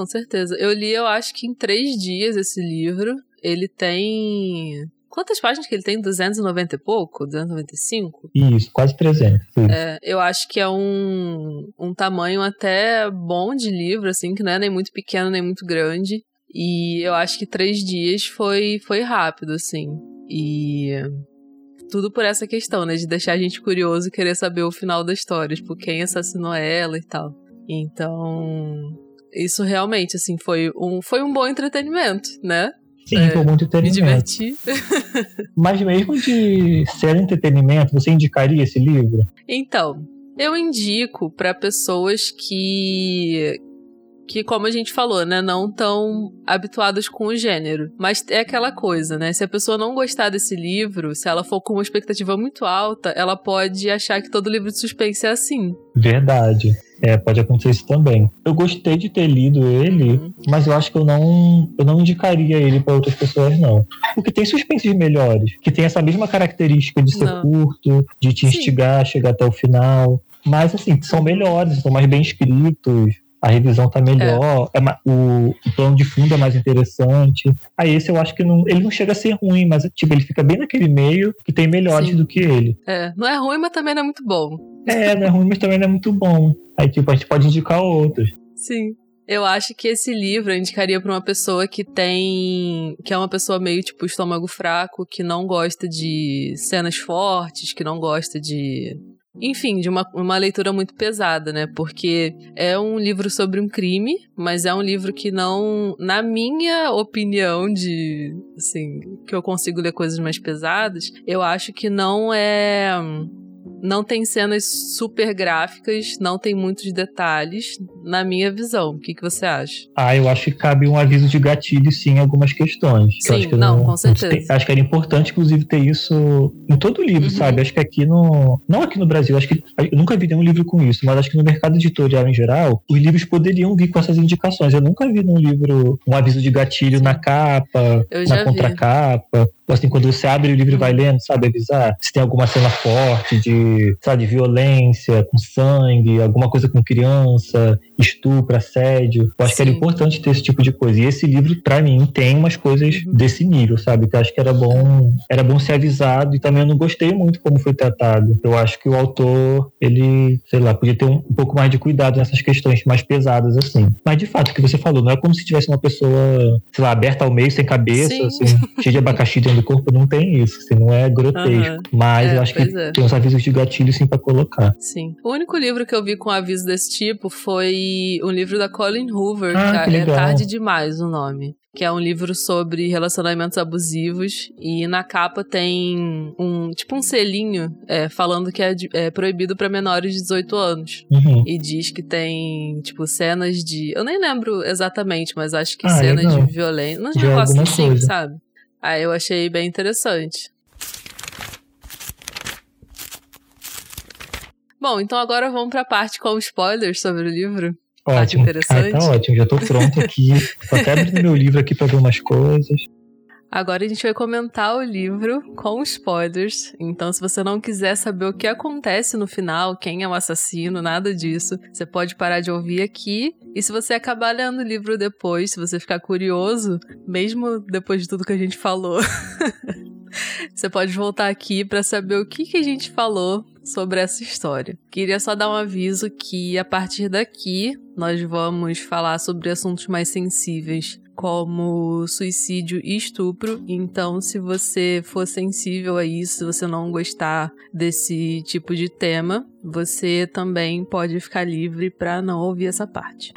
Com certeza. Eu li, eu acho que em três dias esse livro. Ele tem. Quantas páginas que ele tem? 290 e pouco? 295? Isso, quase 300. Isso. É, eu acho que é um, um tamanho até bom de livro, assim, que não é nem muito pequeno nem muito grande. E eu acho que três dias foi, foi rápido, assim. E tudo por essa questão, né? De deixar a gente curioso e querer saber o final da história, tipo, quem assassinou ela e tal. Então, isso realmente, assim, foi um, foi um bom entretenimento, né? Sim, É, foi muito Me entretenimento. diverti. Mas mesmo de ser entretenimento, você indicaria esse livro? Então, eu indico para pessoas que que como a gente falou, né, não tão habituadas com o gênero. Mas é aquela coisa, né? Se a pessoa não gostar desse livro, se ela for com uma expectativa muito alta, ela pode achar que todo livro de suspense é assim. Verdade. É, pode acontecer isso também. Eu gostei de ter lido ele, Uhum. mas eu acho que eu não, eu não indicaria ele para outras pessoas, não. Porque tem suspenses melhores, que tem essa mesma característica de ser Não. curto, de te Sim. instigar chegar até o final. Mas, assim, são melhores, são mais bem escritos. A revisão tá melhor, é ma- o, o plano de fundo é mais interessante. Aí esse eu acho que não, ele não chega a ser ruim, mas tipo, ele fica bem naquele meio que tem melhores Sim. do que ele. É, não é ruim, mas também não é muito bom. É, não é ruim, mas também não é muito bom. Aí, tipo, a gente pode indicar outros. Sim. Eu acho que esse livro eu indicaria pra uma pessoa que tem. que é uma pessoa meio tipo estômago fraco, que não gosta de cenas fortes, que não gosta de. Enfim, de uma, uma leitura muito pesada, né? Porque é um livro sobre um crime, mas é um livro que não, na minha opinião de, assim, que eu consigo ler coisas mais pesadas, eu acho que não é não tem cenas super gráficas, não tem muitos detalhes, na minha visão. O que, que você acha? Ah, eu acho que cabe um aviso de gatilho, sim, em algumas questões. Que Sim, acho que não, com certeza. tem- acho que era importante, inclusive, ter isso em todo livro, Uhum. sabe? Acho que aqui no. Não aqui no Brasil, acho que. Eu nunca vi nenhum livro com isso, mas acho que no mercado editorial em geral, os livros poderiam vir com essas indicações. Eu nunca vi num livro um aviso de gatilho na capa, na contracapa. Ou assim, quando você abre o livro e vai lendo, sabe, avisar se tem alguma cena forte de, sabe, de violência, com sangue, alguma coisa com criança, estupro, assédio. Eu acho que era Sim. importante ter esse tipo de coisa. E esse livro, pra mim, tem umas coisas Uhum. desse nível, sabe? Que eu acho que era bom, era bom ser avisado e também eu não gostei muito como foi tratado. Eu acho que o autor, ele, sei lá, podia ter um, um pouco mais de cuidado nessas questões mais pesadas, assim. Mas, de fato, o que você falou, não é como se tivesse uma pessoa, sei lá, aberta ao meio, sem cabeça, Sim. assim, cheia de abacaxi dentro do corpo, não tem isso, assim, não é grotesco. Aham. Mas É, eu acho que é. tem uns avisos de gatilho, sim, pra colocar. Sim. O único livro que eu vi com aviso desse tipo foi um livro da Colin Hoover, Ah, que que é. Tarde Demais o nome. Que é um livro sobre relacionamentos abusivos. E na capa tem um tipo um selinho é, falando que é, de- é proibido pra menores de 18 anos. Uhum. E diz que tem, tipo, cenas de. Eu nem lembro exatamente, mas acho que Ah, cenas legal. de violência. Não Já é negócio assim, coisa. sabe? Aí eu achei bem interessante. Bom, então agora vamos pra parte com spoilers sobre o livro. Tá Ótimo. interessante. Ah, tá ótimo, já tô pronto aqui. Tô até abrindo meu livro aqui pra ver umas coisas. Agora a gente vai comentar o livro com spoilers. Então, se você não quiser saber o que acontece no final, quem é o assassino, nada disso, você pode parar de ouvir aqui. E se você acabar lendo o livro depois, se você ficar curioso, mesmo depois de tudo que a gente falou, você pode voltar aqui para saber o que, que a gente falou sobre essa história. Queria só dar um aviso que a partir daqui nós vamos falar sobre assuntos mais sensíveis como suicídio e estupro. Então, se você for sensível a isso, se você não gostar desse tipo de tema, você também pode ficar livre para não ouvir essa parte.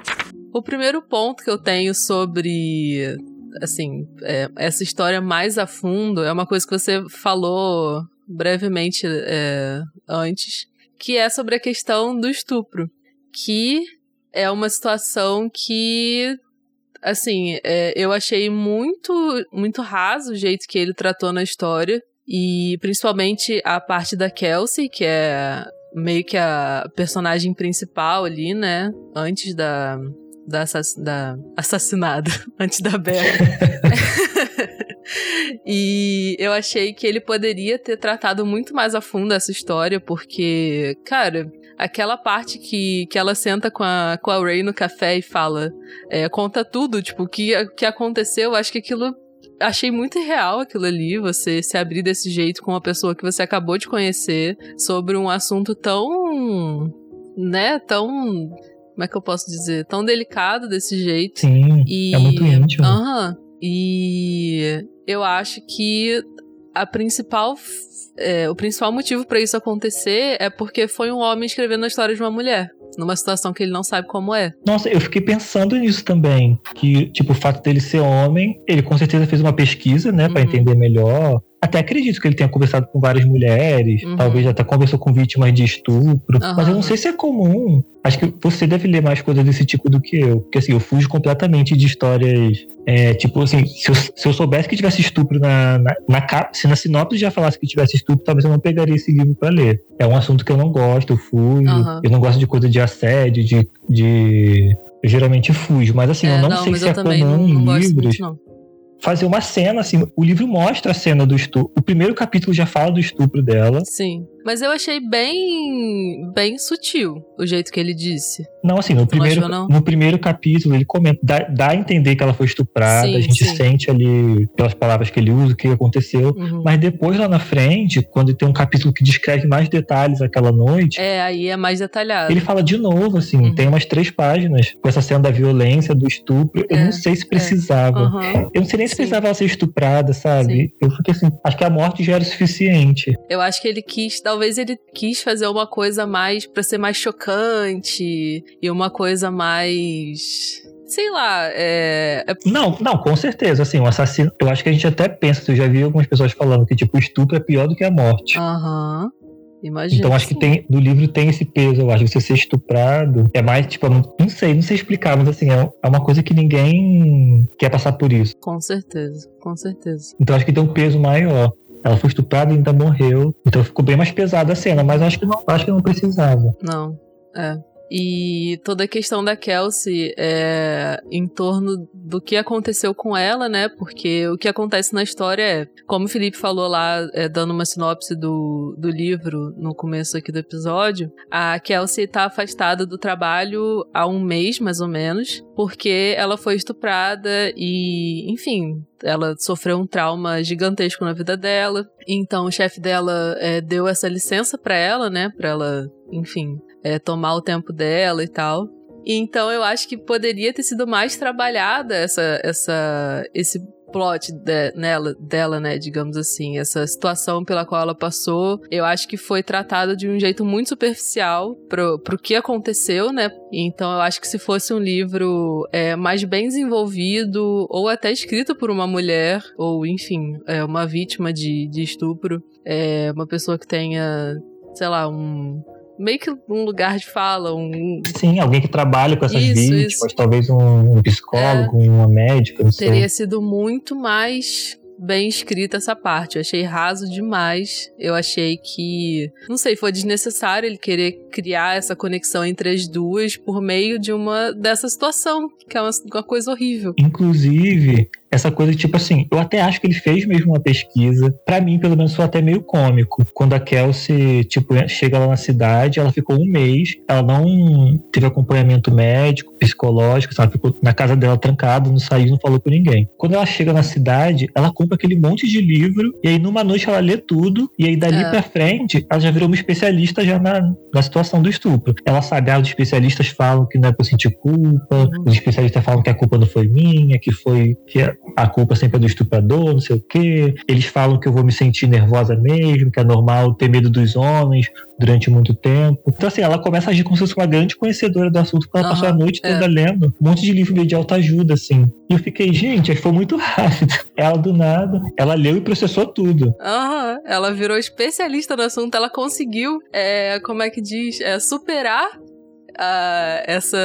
O primeiro ponto que eu tenho sobre assim, é, essa história mais a fundo é uma coisa que você falou brevemente é, antes, que é sobre a questão do estupro, que é uma situação que assim, é, eu achei muito, muito raso o jeito que ele tratou na história. E principalmente a parte da Kelsey, que é meio que a personagem principal ali, né? Antes da. Da, assass da assassinada, antes da Bella. e eu achei que ele poderia ter tratado muito mais a fundo essa história, porque, cara, aquela parte que, que ela senta com a, com a Ray no café e fala, é, conta tudo, tipo, o que, que aconteceu, acho que aquilo achei muito irreal aquilo ali, você se abrir desse jeito com uma pessoa que você acabou de conhecer sobre um assunto tão, né, tão como é que eu posso dizer, tão delicado desse jeito. Sim, e, é muito íntimo. Aham. E eu acho que a principal é, o principal motivo para isso acontecer é porque foi um homem escrevendo a história de uma mulher. Numa situação que ele não sabe como é. Nossa, eu fiquei pensando nisso também. Que, tipo, o fato dele ser homem, ele com certeza fez uma pesquisa, né, uhum. para entender melhor até acredito que ele tenha conversado com várias mulheres, uhum. talvez até conversou com vítimas de estupro, uhum. mas eu não sei se é comum. Acho que você deve ler mais coisas desse tipo do que eu, porque assim, eu fujo completamente de histórias, é, tipo assim, se eu, se eu, soubesse que tivesse estupro na, na, na capa, se na sinopse já falasse que tivesse estupro, talvez eu não pegaria esse livro para ler. É um assunto que eu não gosto, eu fujo, uhum. eu não gosto de coisa de assédio, de, de eu geralmente fujo, mas assim, é, eu não, não sei se é comum não, não em livros. Muito, fazer uma cena, assim, o livro mostra a cena do estupro. O primeiro capítulo já fala do estupro dela. Sim. Mas eu achei bem bem sutil o jeito que ele disse. Não, assim, no, primeiro, achou, no primeiro capítulo ele comenta, dá, dá, a entender que ela foi estuprada, sim, a gente sim. sente ali pelas palavras que ele usa o que aconteceu, uhum. mas depois lá na frente, quando tem um capítulo que descreve mais detalhes aquela noite... É, aí é mais detalhado. Ele fala de novo, assim, uhum. tem umas três páginas com essa cena da violência, do estupro, é, eu não sei se é. precisava. É. Uhum. Eu não sei nem. Precisava ela ser estuprada, sabe? Eu fiquei assim, acho que a morte já era o suficiente. Eu acho que ele quis talvez ele quis fazer uma coisa mais para ser mais chocante e uma coisa mais sei lá, é, é... Não, não, com certeza, assim, o assassino, eu acho que a gente até pensa, eu já vi algumas pessoas falando que, tipo, o estupro é pior do que a morte. Aham. Uhum. Imagina. Então acho que tem, no livro tem esse peso, eu acho. Você ser estuprado é mais, tipo, não sei, não sei explicar, mas assim, é, é uma coisa que ninguém quer passar por isso. Com certeza, com certeza. Então acho que tem um peso maior. Ela foi estuprada e ainda morreu. Então ficou bem mais pesada a cena, mas acho que não, acho que não precisava. Não, é. E toda a questão da Kelsey é em torno do que aconteceu com ela, né? Porque o que acontece na história é, como o Felipe falou lá, é, dando uma sinopse do, do livro no começo aqui do episódio, a Kelsey tá afastada do trabalho há um mês, mais ou menos, porque ela foi estuprada e, enfim, ela sofreu um trauma gigantesco na vida dela. Então o chefe dela é, deu essa licença para ela, né? Para ela, enfim, é, tomar o tempo dela e tal. Então eu acho que poderia ter sido mais trabalhada essa, essa, esse plot de, nela, dela, né, digamos assim, essa situação pela qual ela passou, eu acho que foi tratada de um jeito muito superficial pro, pro que aconteceu, né? Então eu acho que se fosse um livro é, mais bem desenvolvido, ou até escrito por uma mulher, ou enfim, é, uma vítima de, de estupro, é, uma pessoa que tenha, sei lá, um meio que um lugar de fala. Um... Sim, alguém que trabalha com essas isso, vítimas, isso. talvez um psicólogo, é, uma médica. Teria sei. sido muito mais bem escrita essa parte. Eu achei raso demais. Eu achei que, não sei, foi desnecessário ele querer criar essa conexão entre as duas por meio de uma dessa situação, que é uma, uma coisa horrível. Inclusive, essa coisa tipo assim, eu até acho que ele fez mesmo uma pesquisa. Para mim, pelo menos, foi até meio cômico. Quando a Kelsey, tipo, chega lá na cidade, ela ficou um mês, ela não teve acompanhamento médico, psicológico, sabe? Ficou na casa dela trancada, não saiu, não falou com ninguém. Quando ela chega na cidade, ela compra aquele monte de livro, e aí numa noite ela lê tudo, e aí dali é. pra frente, ela já virou uma especialista já na, na situação do estupro. Ela sabe, ah, os especialistas falam que não é pra sentir culpa, uhum. os especialistas falam que a culpa não foi minha, que foi que a culpa sempre é do estuprador, não sei o quê. Eles falam que eu vou me sentir nervosa mesmo, que é normal ter medo dos homens durante muito tempo. Então, assim, ela começa a agir como se fosse uma grande conhecedora do assunto, porque ela uhum, passou a noite toda é. lendo um monte de livro de autoajuda, assim. E eu fiquei, gente, foi muito rápido. Ela, do nada, ela leu e processou tudo. Aham, uhum, ela virou especialista no assunto, ela conseguiu, é, como é que diz, é, superar uh, essa,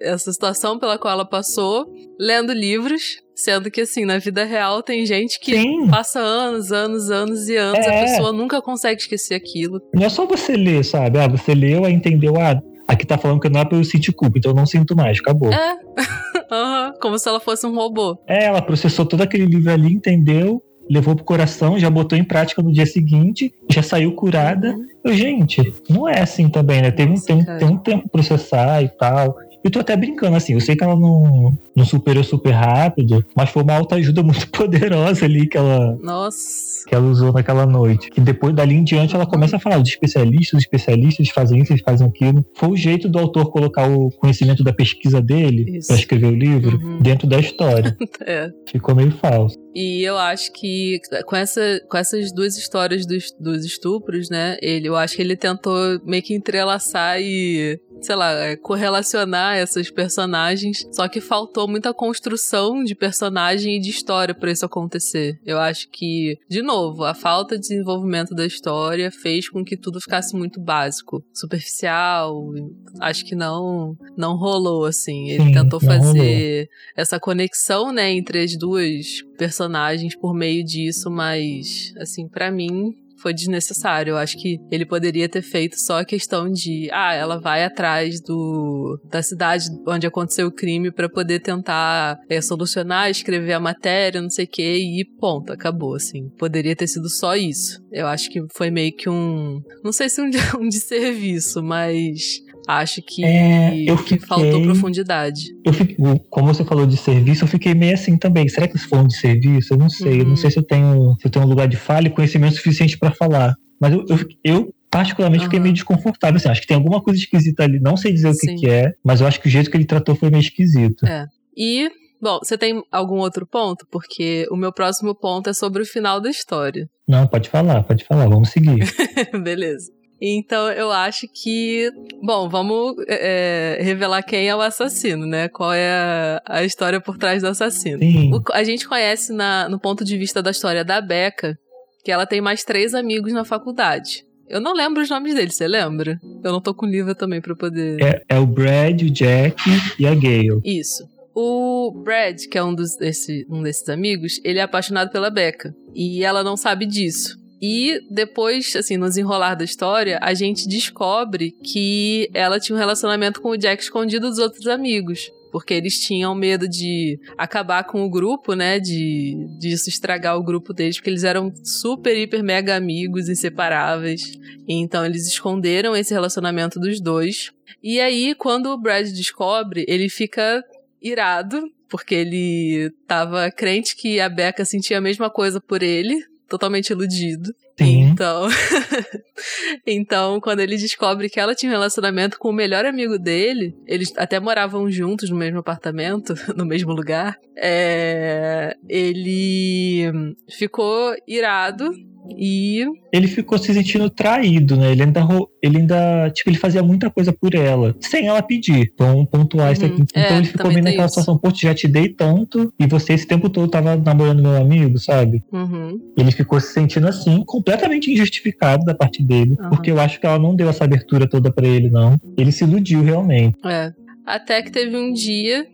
essa situação pela qual ela passou lendo livros. Sendo que, assim, na vida real tem gente que Sim. passa anos, anos, anos e anos, é. a pessoa nunca consegue esquecer aquilo. Não é só você ler, sabe? Ah, você leu, aí entendeu, ah, aqui tá falando que não é pra eu sentir culpa, então eu não sinto mais, acabou. É. uhum. Como se ela fosse um robô. É, ela processou todo aquele livro ali, entendeu? Levou pro coração, já botou em prática no dia seguinte, já saiu curada. Uhum. Eu, gente, não é assim também, né? Tem um, tem, tem um tempo processar e tal. Eu tô até brincando, assim, eu sei que ela não, não superou super rápido, mas foi uma alta ajuda muito poderosa ali que ela. Nossa. Que ela usou naquela noite. Que depois dali em diante ela começa a falar dos especialistas, os especialistas fazem isso, eles fazem aquilo. Foi o jeito do autor colocar o conhecimento da pesquisa dele para escrever o livro uhum. dentro da história. é. Ficou meio falso. E eu acho que com, essa, com essas duas histórias dos, dos estupros, né? Ele, eu acho que ele tentou meio que entrelaçar e sei lá, é, correlacionar essas personagens, só que faltou muita construção de personagem e de história para isso acontecer. Eu acho que, de novo, a falta de desenvolvimento da história fez com que tudo ficasse muito básico, superficial. Acho que não não rolou assim. Ele Sim, tentou fazer rolou. essa conexão, né, entre as duas personagens por meio disso, mas assim, para mim foi desnecessário. Eu acho que ele poderia ter feito só a questão de, ah, ela vai atrás do da cidade onde aconteceu o crime para poder tentar é, solucionar, escrever a matéria, não sei o que, e ponto, acabou, assim. Poderia ter sido só isso. Eu acho que foi meio que um, não sei se um, um de serviço, mas Acho que, é, eu fiquei, que faltou profundidade. Eu fiquei, como você falou de serviço, eu fiquei meio assim também. Será que se for um de serviço? Eu não sei. Uhum. Eu não uhum. sei se eu tenho, se eu tenho um lugar de fala e conhecimento suficiente para falar. Mas eu, eu, eu particularmente uhum. fiquei meio desconfortável. Assim, acho que tem alguma coisa esquisita ali. Não sei dizer o que, que, é, mas eu acho que o jeito que ele tratou foi meio esquisito. É. E, bom, você tem algum outro ponto? Porque o meu próximo ponto é sobre o final da história. Não, pode falar, pode falar. Vamos seguir. Beleza. Então eu acho que. Bom, vamos é, revelar quem é o assassino, né? Qual é a, a história por trás do assassino. O, a gente conhece na, no ponto de vista da história da Becca que ela tem mais três amigos na faculdade. Eu não lembro os nomes deles, você lembra? Eu não tô com livro também pra poder. É, é o Brad, o Jack e a Gale. Isso. O Brad, que é um, dos, desse, um desses amigos, ele é apaixonado pela Becca. E ela não sabe disso. E depois, assim, no desenrolar da história, a gente descobre que ela tinha um relacionamento com o Jack escondido dos outros amigos porque eles tinham medo de acabar com o grupo, né? De disso estragar o grupo deles, porque eles eram super, hiper, mega amigos, inseparáveis. Então eles esconderam esse relacionamento dos dois. E aí, quando o Brad descobre, ele fica irado, porque ele tava crente que a Becca sentia a mesma coisa por ele, totalmente iludido. Sim. Então, então, quando ele descobre que ela tinha um relacionamento com o melhor amigo dele, eles até moravam juntos no mesmo apartamento, no mesmo lugar, é, ele ficou irado e. Ele ficou se sentindo traído, né? Ele ainda, ele ainda. Tipo, ele fazia muita coisa por ela, sem ela pedir. Então, pontuar uhum. isso aqui. Então, é, ele ficou meio naquela situação, pô, já te dei tanto, e você esse tempo todo tava namorando meu amigo, sabe? Uhum. Ele ficou se sentindo assim, completamente injustificado da parte dele, uhum. porque eu acho que ela não deu essa abertura toda para ele, não. Ele se iludiu realmente. É. Até que teve um dia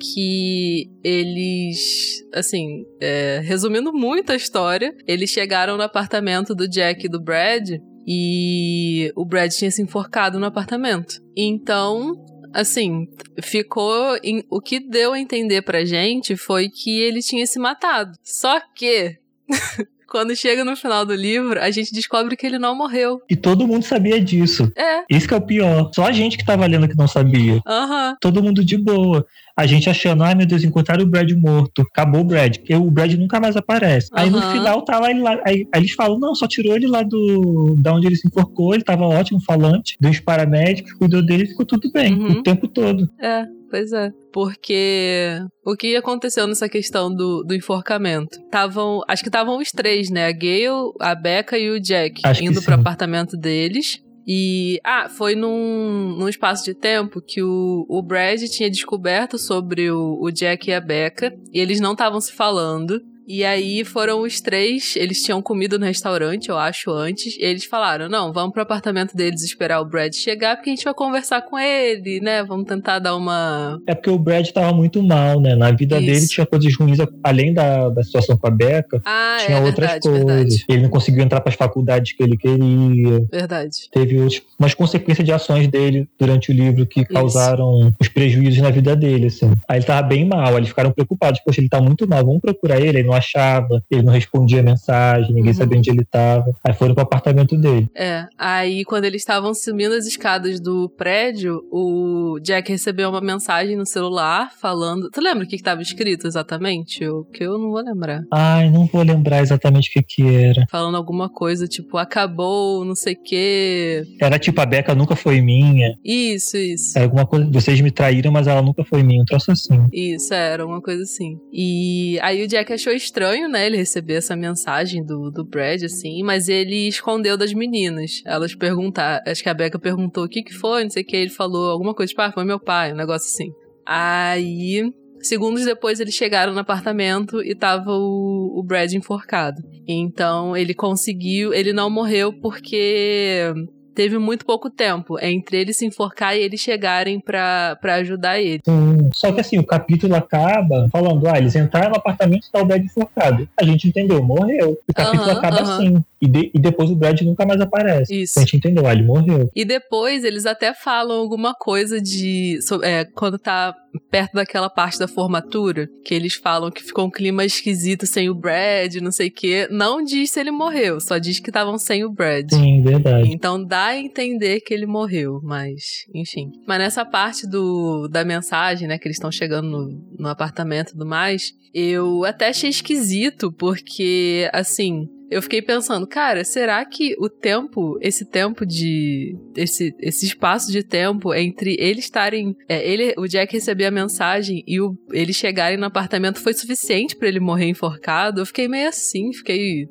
que eles, assim, é, resumindo muito a história, eles chegaram no apartamento do Jack e do Brad e o Brad tinha se enforcado no apartamento. Então assim, ficou. Em, o que deu a entender pra gente foi que ele tinha se matado. Só que. Quando chega no final do livro, a gente descobre que ele não morreu. E todo mundo sabia disso. É. Isso que é o pior. Só a gente que tava lendo que não sabia. Aham. Uhum. Todo mundo de boa a gente achando, ai meu Deus, encontraram o Brad morto. Acabou o Brad, porque o Brad nunca mais aparece. Uhum. Aí no final tá lá, ele lá aí, aí, eles falam, não, só tirou ele lá do da onde ele se enforcou, ele tava ótimo, falante, deu os paramédicos, cuidou dele e ficou tudo bem, uhum. o tempo todo. É, pois é. Porque o que aconteceu nessa questão do, do enforcamento? Tavam, acho que estavam os três, né? A Gayle, a Becca e o Jack acho indo pro apartamento deles. E, ah, foi num, num espaço de tempo que o, o Brad tinha descoberto sobre o, o Jack e a Becca, e eles não estavam se falando. E aí foram os três, eles tinham comido no restaurante, eu acho, antes. E eles falaram: não, vamos pro apartamento deles esperar o Brad chegar, porque a gente vai conversar com ele, né? Vamos tentar dar uma. É porque o Brad tava muito mal, né? Na vida Isso. dele tinha coisas ruins, além da, da situação com a Becca, ah, tinha é, outras verdade, coisas. Verdade. Ele não conseguiu entrar para as faculdades que ele queria. Verdade. Teve umas consequências de ações dele durante o livro que causaram Isso. os prejuízos na vida dele, assim. Aí ele tava bem mal, eles ficaram preocupados. Poxa, ele tá muito mal, vamos procurar ele. Ele não achava, ele não respondia mensagem, ninguém uhum. sabia onde ele estava. Aí foram pro apartamento dele. É, aí quando eles estavam subindo as escadas do prédio, o Jack recebeu uma mensagem no celular falando. Tu lembra o que estava escrito exatamente? O que eu não vou lembrar. Ai, não vou lembrar exatamente o que que era. Falando alguma coisa, tipo, acabou, não sei o quê. Era tipo, a Beca nunca foi minha. Isso, isso. Era alguma coisa, vocês me traíram, mas ela nunca foi minha, um troço assim. Isso, era uma coisa assim. E aí o Jack achou estranho, né, ele receber essa mensagem do, do Brad, assim, mas ele escondeu das meninas. Elas perguntaram, acho que a Becca perguntou o que que foi, não sei o que, ele falou alguma coisa, tipo, ah, foi meu pai, um negócio assim. Aí Segundos depois, eles chegaram no apartamento e tava o, o Brad enforcado. Então, ele conseguiu. Ele não morreu porque teve muito pouco tempo entre ele se enforcar e eles chegarem para ajudar ele. Sim. Só que assim, o capítulo acaba falando: ah, eles entraram no apartamento e tá o Brad enforcado. A gente entendeu, morreu. O capítulo acaba assim. E, de, e, depois o Brad nunca mais aparece. Isso. A gente entendeu, ah, ele morreu. E depois eles até falam alguma coisa de. É, quando tá perto daquela parte da formatura, que eles falam que ficou um clima esquisito sem o Brad, não sei o quê. Não diz se ele morreu, só diz que estavam sem o Brad. Sim, verdade. Então dá a entender que ele morreu, mas, enfim. Mas nessa parte do, da mensagem, né, que eles estão chegando no, no apartamento e tudo mais, eu até achei esquisito, porque, assim, eu fiquei pensando, cara, será que o tempo, esse tempo de. esse, esse espaço de tempo entre eles estarem. É, ele, o Jack receber a mensagem e o, eles chegarem no apartamento foi suficiente para ele morrer enforcado? Eu fiquei meio assim, fiquei.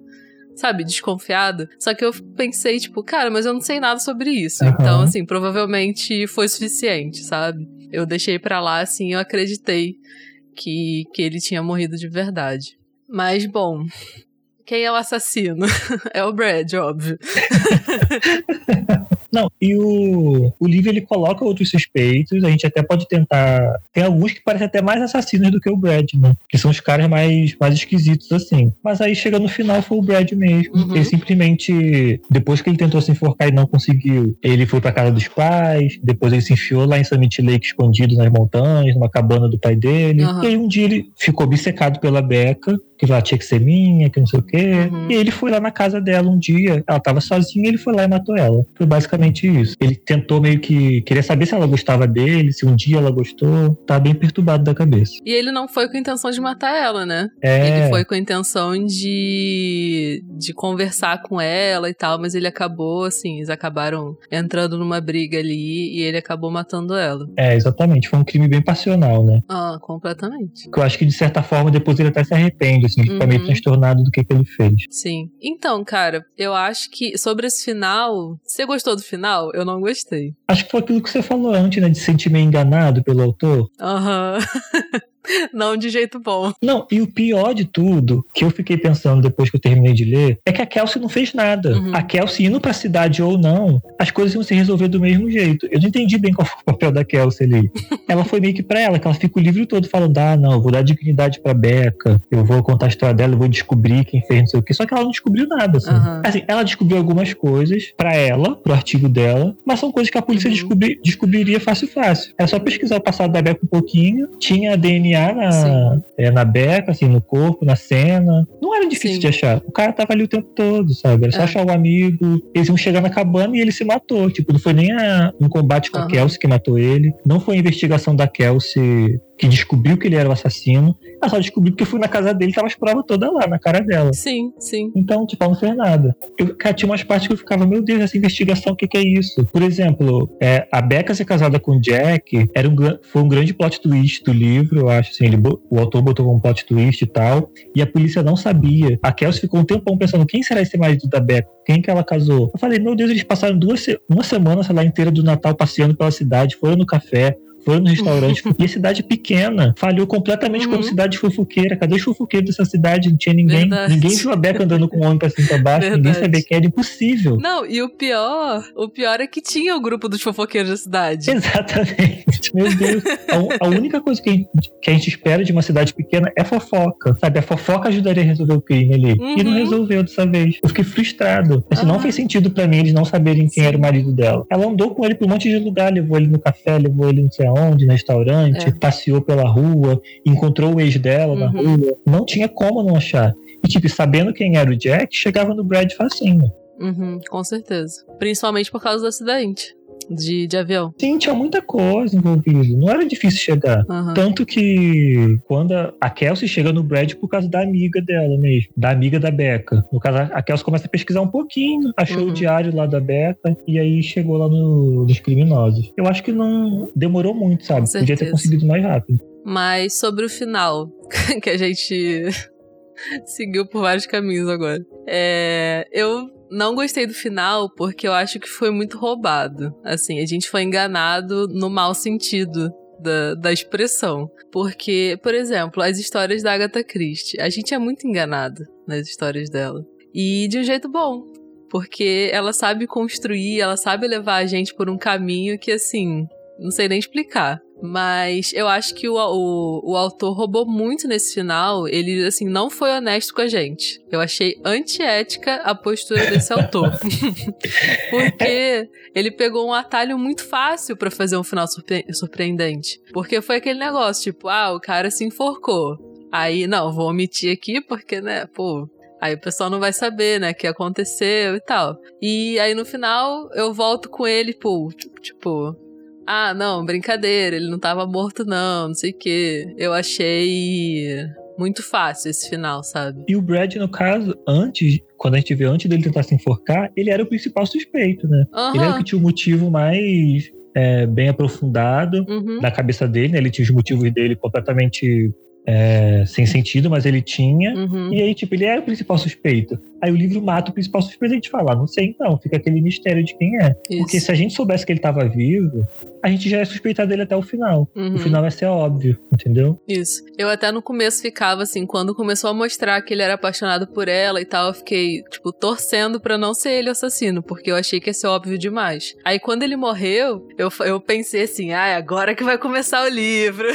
Sabe, desconfiada. Só que eu pensei, tipo, cara, mas eu não sei nada sobre isso. Uhum. Então, assim, provavelmente foi suficiente, sabe? Eu deixei pra lá, assim, eu acreditei que, que ele tinha morrido de verdade. Mas, bom, quem é o assassino? é o Brad, óbvio. Não, e o, o livro ele coloca outros suspeitos, a gente até pode tentar. Tem alguns que parecem até mais assassinos do que o Brad, né? Que são os caras mais, mais esquisitos assim. Mas aí chega no final foi o Brad mesmo. Uhum. Ele simplesmente, depois que ele tentou se enforcar e não conseguiu, ele foi pra casa dos pais, depois ele se enfiou lá em Summit Lake escondido nas montanhas, numa cabana do pai dele. Uhum. E aí um dia ele ficou obcecado pela Beca, que ela tinha que ser minha, que não sei o quê. Uhum. E ele foi lá na casa dela um dia, ela tava sozinha, ele foi lá e matou ela. Foi basicamente isso. Ele tentou meio que queria saber se ela gostava dele, se um dia ela gostou. Tá bem perturbado da cabeça. E ele não foi com a intenção de matar ela, né? É. Ele foi com a intenção de de conversar com ela e tal, mas ele acabou assim, eles acabaram entrando numa briga ali e ele acabou matando ela. É, exatamente. Foi um crime bem passional, né? Ah, completamente. Que eu acho que de certa forma depois ele até se arrepende assim, fica uhum. meio transtornado do que, que ele fez. Sim. Então, cara, eu acho que sobre esse final, você gostou do final? Eu não gostei. Acho que foi aquilo que você falou antes, né, de se sentir meio enganado pelo autor. Aham. Uhum. Não de jeito bom. Não, e o pior de tudo, que eu fiquei pensando depois que eu terminei de ler, é que a Kelsey não fez nada. Uhum. A Kelsey indo pra cidade ou não, as coisas iam se resolver do mesmo jeito. Eu não entendi bem qual foi o papel da Kelsey ali. ela foi meio que pra ela, que ela fica o livro todo falando: ah, não, eu vou dar dignidade pra Beca, eu vou contar a história dela, eu vou descobrir quem fez não sei o quê. Só que ela não descobriu nada, assim. Uhum. assim ela descobriu algumas coisas pra ela, pro artigo dela, mas são coisas que a polícia uhum. descobri, descobriria fácil fácil. É só pesquisar o passado da Beca um pouquinho, tinha DNA na, é, na Beca, assim, no corpo, na cena. Não era difícil Sim. de achar. O cara tava ali o tempo todo, sabe? Era só é. achar o um amigo. Eles iam chegar na cabana e ele se matou. Tipo, não foi nem a, um combate com uhum. a Kelsey que matou ele. Não foi a investigação da Kelsey que descobriu que ele era o assassino. Ela só descobriu porque fui na casa dele e tava as provas todas lá, na cara dela. Sim, sim. Então, tipo, ela não fez nada. Eu, cara, tinha umas partes que eu ficava, meu Deus, essa investigação, o que, que é isso? Por exemplo, é, a Becca ser casada com o Jack era um, foi um grande plot twist do livro, eu acho. Assim, ele, o autor botou um plot twist e tal. E a polícia não sabia. A Kelsey ficou um tempão pensando, quem será esse marido da Becca? Quem que ela casou? Eu falei, meu Deus, eles passaram duas, uma semana, sei lá, inteira do Natal passeando pela cidade, foram no café, foi no restaurante. e a cidade pequena falhou completamente uhum. como cidade fofoqueira. Cadê os fofoqueiros dessa cidade? Não tinha ninguém. Verdade. Ninguém viu a Beca andando com o homem pra cima e pra baixo. Verdade. Ninguém sabia que era impossível. Não, e o pior, o pior é que tinha o grupo dos fofoqueiros da cidade. Exatamente. Meu Deus. A, a única coisa que a, gente, que a, gente, espera de uma cidade pequena é fofoca. Sabe? A fofoca ajudaria a resolver o crime ali. Uhum. E não uhum. resolveu dessa vez. Eu fiquei frustrado. Assim, Não fez sentido para mim eles não saberem quem Sim. era o marido dela. Ela andou com ele por um monte de lugar, levou ele no café, levou ele não sei aonde, no restaurante, é. passeou pela rua, encontrou o ex dela uhum. na rua. Não tinha como não achar. E, tipo, sabendo quem era o Jack, chegava no Brad facinho. Uhum, com certeza. Principalmente por causa do acidente de, de avião. Sim, tinha muita coisa envolvida. Não era difícil chegar. Uhum. Tanto que quando a, a Kelsey chega no Brad por causa da amiga dela mesmo, da amiga da Becca. No caso, a Kelsey começa a pesquisar um pouquinho, achou uhum. o diário lá da Becca e aí chegou lá no, nos criminosos. Eu acho que não demorou muito, sabe? Podia ter conseguido mais rápido. Mas sobre o final, que a gente seguiu por vários caminhos agora. É, eu não gostei do final porque eu acho que foi muito roubado. Assim, a gente foi enganado no mau sentido da, da expressão. Porque, por exemplo, as histórias da Agatha Christie, a gente é muito enganado nas histórias dela. E de um jeito bom. Porque ela sabe construir, ela sabe levar a gente por um caminho que, assim, não sei nem explicar. Mas eu acho que o, o, o, autor roubou muito nesse final. Ele, assim, não foi honesto com a gente. Eu achei antiética a postura desse autor. Porque ele pegou um atalho muito fácil para fazer um final surpre surpreendente. Porque foi aquele negócio, tipo, ah, o cara se enforcou. Aí, não, vou omitir aqui porque, né, pô, Aí o pessoal não vai saber, né, o que aconteceu e tal. E aí no final eu volto com ele, pô, tipo, ah, não, brincadeira, ele não tava morto, não, não sei o quê. Eu achei muito fácil esse final, sabe? E o Brad, no caso, antes, quando a gente vê antes dele tentar se enforcar, ele era o principal suspeito, né? Uhum. Ele era o que tinha o motivo mais é, bem aprofundado uhum. na cabeça dele, né? Ele tinha os motivos dele completamente é, sem sentido, mas ele tinha. Uhum. E aí, tipo, ele era o principal suspeito. Aí o livro mata o principal suspeito e a gente fala, ah, não sei então, fica aquele mistério de quem é. Isso. Porque se a gente soubesse que ele estava vivo, a gente já ia suspeitar dele até o final. Uhum. O final vai ser óbvio, entendeu? Isso. Eu até no começo ficava assim, quando começou a mostrar que ele era apaixonado por ela e tal, eu fiquei, tipo, torcendo para não ser ele o assassino, porque eu achei que ia ser óbvio demais. Aí quando ele morreu, eu, eu pensei assim, ah, agora que vai começar o livro.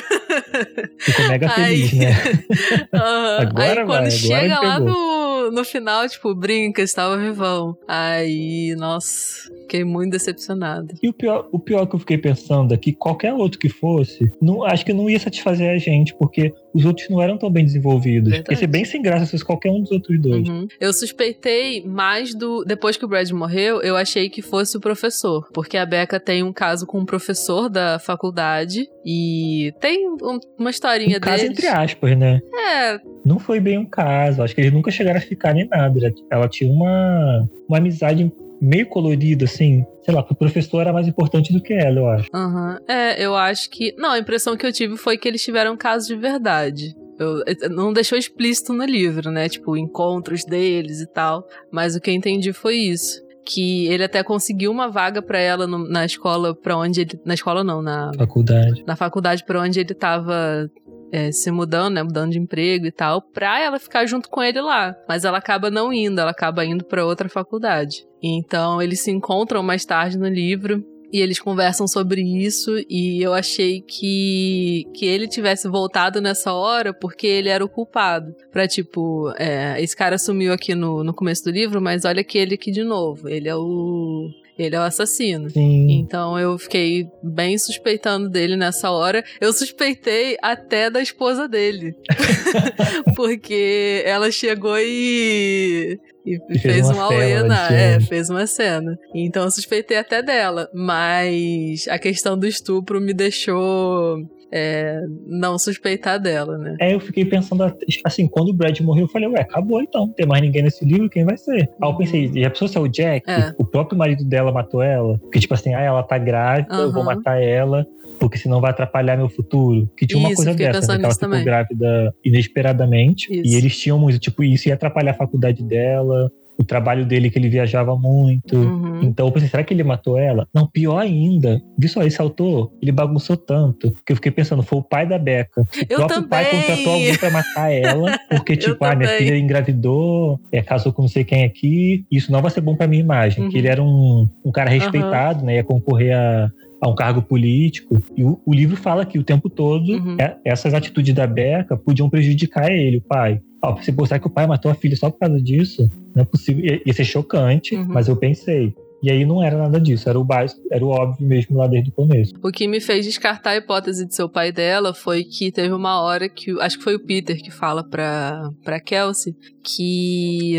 Ficou mega feliz, né? uhum. Agora Aí quando vai, chega lá no, no final, tipo, brinca, estava vivão. Aí, nossa, fiquei muito decepcionada. E o pior, o pior que eu fiquei pensando é que qualquer outro que fosse, não, acho que não ia satisfazer a gente, porque os outros não eram tão bem desenvolvidos. Verdade. Ia ser bem sem graça se fosse qualquer um dos outros dois. Uhum. Eu suspeitei mais do. Depois que o Brad morreu, eu achei que fosse o professor. Porque a Becca tem um caso com um professor da faculdade. E tem um, uma historinha um caso entre aspas, né? É. Não foi bem um caso. Acho que eles nunca chegaram a ficar nem nada. Ela tinha uma, uma amizade meio colorida, assim. Sei lá, que o professor era mais importante do que ela, eu acho. Uhum. É, eu acho que. Não, a impressão que eu tive foi que eles tiveram casos de verdade. Eu, não deixou explícito no livro, né? Tipo, encontros deles e tal. Mas o que eu entendi foi isso que ele até conseguiu uma vaga para ela no, na escola para onde ele na escola não na faculdade na faculdade para onde ele tava é, se mudando, né? Mudando de emprego e tal, pra ela ficar junto com ele lá. Mas ela acaba não indo, ela acaba indo para outra faculdade. Então eles se encontram mais tarde no livro e eles conversam sobre isso e eu achei que, que ele tivesse voltado nessa hora porque ele era o culpado. Pra tipo, é, esse cara sumiu aqui no, no começo do livro, mas olha que ele aqui de novo. Ele é o ele é o assassino. Sim. Então eu fiquei bem suspeitando dele nessa hora. Eu suspeitei até da esposa dele. Porque ela chegou e. E, fez fez, uma um cena É, fez uma cena. Então eu suspeitei até dela. Mas a questão do estupro me deixou. É, não suspeitar dela, né? É, eu fiquei pensando, assim, quando o Brad morreu, eu falei, ué, acabou então, não tem mais ninguém nesse livro, quem vai ser? Aí eu pensei, já pensou se é o Jack? É. O próprio marido dela matou ela? Porque, tipo assim, ah, ela tá grávida, eu vou matar ela, porque senão vai atrapalhar meu futuro. Que tinha uma Isso, coisa dessa, né? Que ela ficou também. grávida inesperadamente, Isso. e eles tinham muito, tipo, isso ia atrapalhar a faculdade dela, o trabalho dele que ele viajava muito. Uhum. Então eu pensei, será que ele matou ela? Não, pior ainda. Viu só, esse autor, ele bagunçou tanto que eu fiquei pensando, foi o pai da Beca. O Eu próprio pai também. contratou alguém pra matar ela, porque, tipo, ah, minha filha engravidou, é, casou com não sei quem aqui, isso não vai ser bom pra minha imagem. Uhum. Que ele era um, um cara respeitado, né? Ia concorrer a, a um cargo político. E o, o livro fala que o tempo todo Uhum. é, essas atitudes da Beca podiam prejudicar ele, o pai. Ó, se mostrar que o pai matou a filha só por causa disso, não é possível. Ia, ia ser chocante, Uhum. mas eu pensei. E aí não era nada disso, era o básico, era o óbvio mesmo lá desde o começo. O que me fez descartar a hipótese de ser o pai dela foi que teve uma hora que. Acho que foi o Peter que fala pra, pra Kelsey que.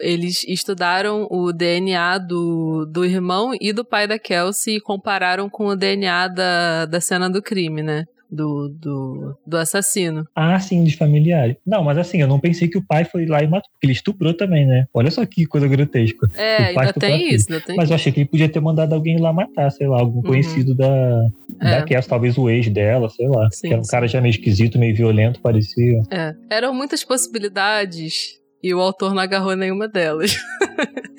Eles estudaram o DNA do, do irmão e do pai da Kelsey e compararam com o DNA da, da cena do crime, né? Do, do, do assassino. Ah, sim, de familiares. Não, mas assim, eu não pensei que o pai foi lá e matou, porque ele estuprou também, né? Olha só que coisa grotesca. É, ainda tem isso, ainda tem Mas eu achei que ele podia ter mandado alguém lá matar, sei lá, algum Uhum. conhecido da, É. da Kelsey, talvez o ex dela, sei lá. Sim, que era um sim. cara já meio esquisito, meio violento, parecia. É. Eram muitas possibilidades e o autor não agarrou nenhuma delas.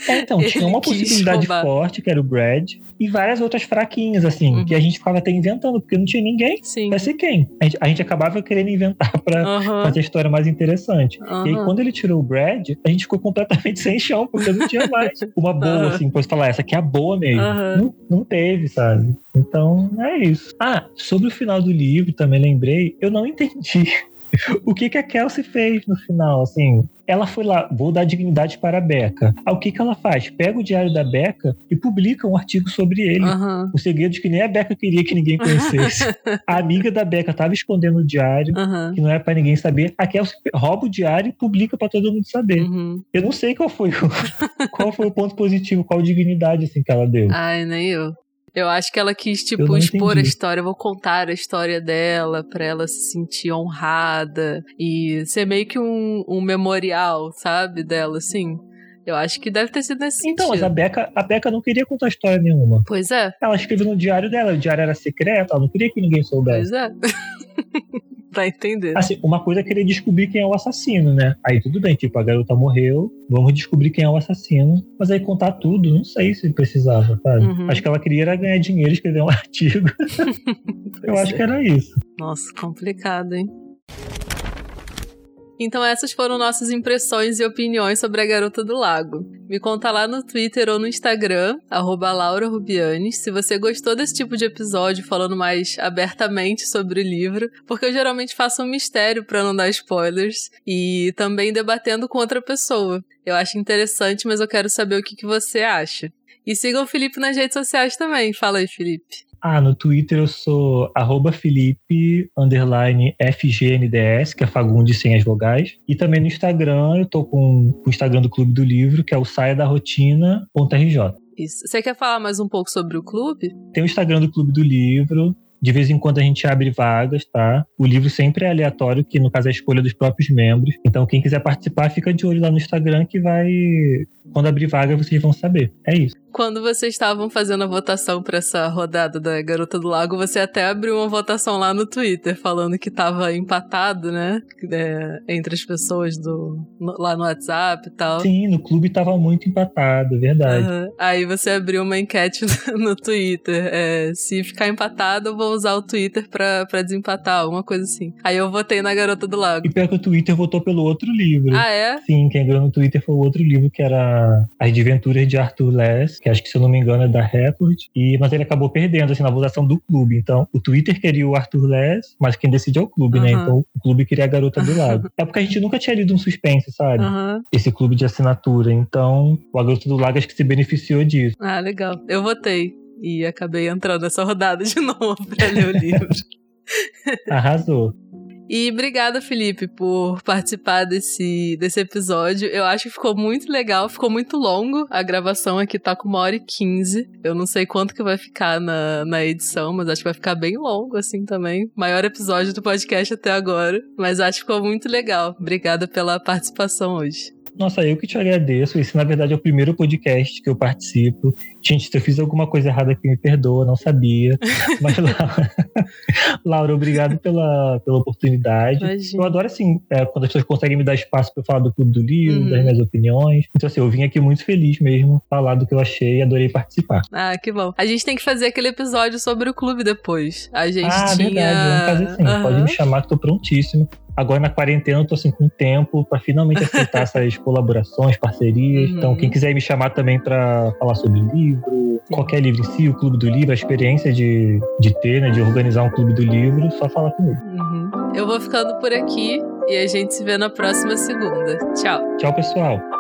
É, então, tinha uma possibilidade roubar. forte, que era o Brad, e várias outras fraquinhas, assim, Uhum. que a gente ficava até inventando, porque não tinha ninguém. Sim. Vai ser quem? A gente, a gente acabava querendo inventar pra Aham. fazer a história mais interessante. E aí, quando ele tirou o Brad, a gente ficou completamente sem chão, porque não tinha mais uma boa, assim, depois falar, essa aqui é a boa mesmo. Não, não teve, sabe? Então, é isso. Ah, sobre o final do livro, também lembrei, eu não entendi o que, que a Kelsey fez no final, assim. Ela foi lá, vou dar dignidade para a Beca. Ah, o que, que ela faz? Pega o diário da Beca e publica um artigo sobre ele. Aham. Os segredos que nem a Beca queria que ninguém conhecesse. a amiga da Beca estava escondendo o diário, Aham. que não é para ninguém saber. A Kelsey rouba o diário e publica para todo mundo saber. Uhum. Eu não sei qual foi, o, qual foi o ponto positivo, qual dignidade assim, que ela deu. Ai, nem eu. Eu acho que ela quis, tipo, expor entendi. a história. Eu vou contar a história dela pra ela se sentir honrada e ser meio que um, um memorial, sabe? Dela, assim. Eu acho que deve ter sido nesse Então, mas sentido. a Beca, a Beca não queria contar história nenhuma. Pois é, Ela escreveu no diário dela, o diário era secreto, ela não queria que ninguém soubesse. pois é. tá entendendo? Assim, uma coisa é querer descobrir quem é o assassino, né? Aí tudo bem, tipo, a garota morreu, vamos descobrir quem é o assassino. Mas aí contar tudo, não sei se precisava, sabe? Uhum. Acho que ela queria era ganhar dinheiro e escrever um artigo. Eu Pois acho é. que era isso. Nossa, complicado, hein? Então essas foram nossas impressões e opiniões sobre a Garota do Lago. Me conta lá no Twitter ou no Instagram, arroba Laura Rubianes, se você gostou desse tipo de episódio falando mais abertamente sobre o livro, porque eu geralmente faço um mistério para não dar spoilers e também debatendo com outra pessoa. Eu acho interessante, mas eu quero saber o que, que você acha. E sigam o Felipe nas redes sociais também. Fala aí, Felipe. Ah, no Twitter eu sou arroba Felipe, underline FGNDS, que é Fagundes sem as vogais. E também no Instagram, eu tô com o Instagram do Clube do Livro, que é o saia da rotina.rj. Isso. Você quer falar mais um pouco sobre o clube? Tem o Instagram do Clube do Livro. De vez em quando a gente abre vagas, tá? O livro sempre é aleatório, que no caso é a escolha dos próprios membros. Então, quem quiser participar, fica de olho lá no Instagram que vai, quando abrir vaga vocês vão saber. É isso. Quando vocês estavam fazendo a votação para essa rodada da Garota do Lago, você até abriu uma votação lá no Twitter falando que tava empatado, né? É, entre as pessoas do no, lá no WhatsApp e tal. Sim, no clube tava muito empatado, verdade. Uhum. Aí você abriu uma enquete no, no Twitter. É, se ficar empatado, eu vou usar o Twitter pra, pra desempatar, alguma coisa assim. Aí eu votei na Garota do Lago. E pior que o Twitter votou pelo outro livro. Ah, é? Sim, quem ganhou no Twitter foi o outro livro, que era As Desventuras de Arthur Less, que acho que, se eu não me engano, é da Record. E, mas ele acabou perdendo, assim, na votação do clube. Então, o Twitter queria o Arthur Less, mas quem decide é o clube, uhum. né? Então, o clube queria a Garota do Lago. é porque a gente nunca tinha lido um suspense, sabe? Uhum. Esse clube de assinatura. Então, o Garota do Lago acho que se beneficiou disso. Ah, legal. Eu votei. E acabei entrando nessa rodada de novo pra ler o livro. Arrasou. E obrigada, Felipe, por participar desse, desse episódio. Eu acho que ficou muito legal, ficou muito longo. A gravação aqui tá com uma hora e quinze. Eu não sei quanto que vai ficar na, na edição, mas acho que vai ficar bem longo, assim, também. Maior episódio do podcast até agora. Mas acho que ficou muito legal. Obrigada pela participação hoje. Nossa, eu que te agradeço. Esse, na verdade, é o primeiro podcast que eu participo. Gente, se eu fiz alguma coisa errada aqui, me perdoa, não sabia. Mas, Laura, obrigado pela, pela oportunidade. Imagina. Eu adoro, assim, é, quando as pessoas conseguem me dar espaço para falar do Clube do Livro, uhum. das minhas opiniões. Então, assim, eu vim aqui muito feliz mesmo, falar do que eu achei e adorei participar. Ah, que bom. A gente tem que fazer aquele episódio sobre o clube depois. A gente ah, tinha... verdade, vamos fazer sim. Uhum. Pode me chamar que tô prontíssimo. Agora na quarentena eu tô assim com tempo para finalmente aceitar essas colaborações, parcerias. Uhum. Então quem quiser me chamar também para falar sobre livro, qualquer livro em si, o Clube do Livro, a experiência de, de ter, né, de organizar um Clube do Livro, só falar comigo. Uhum. Eu vou ficando por aqui e a gente se vê na próxima segunda. Tchau. Tchau, pessoal.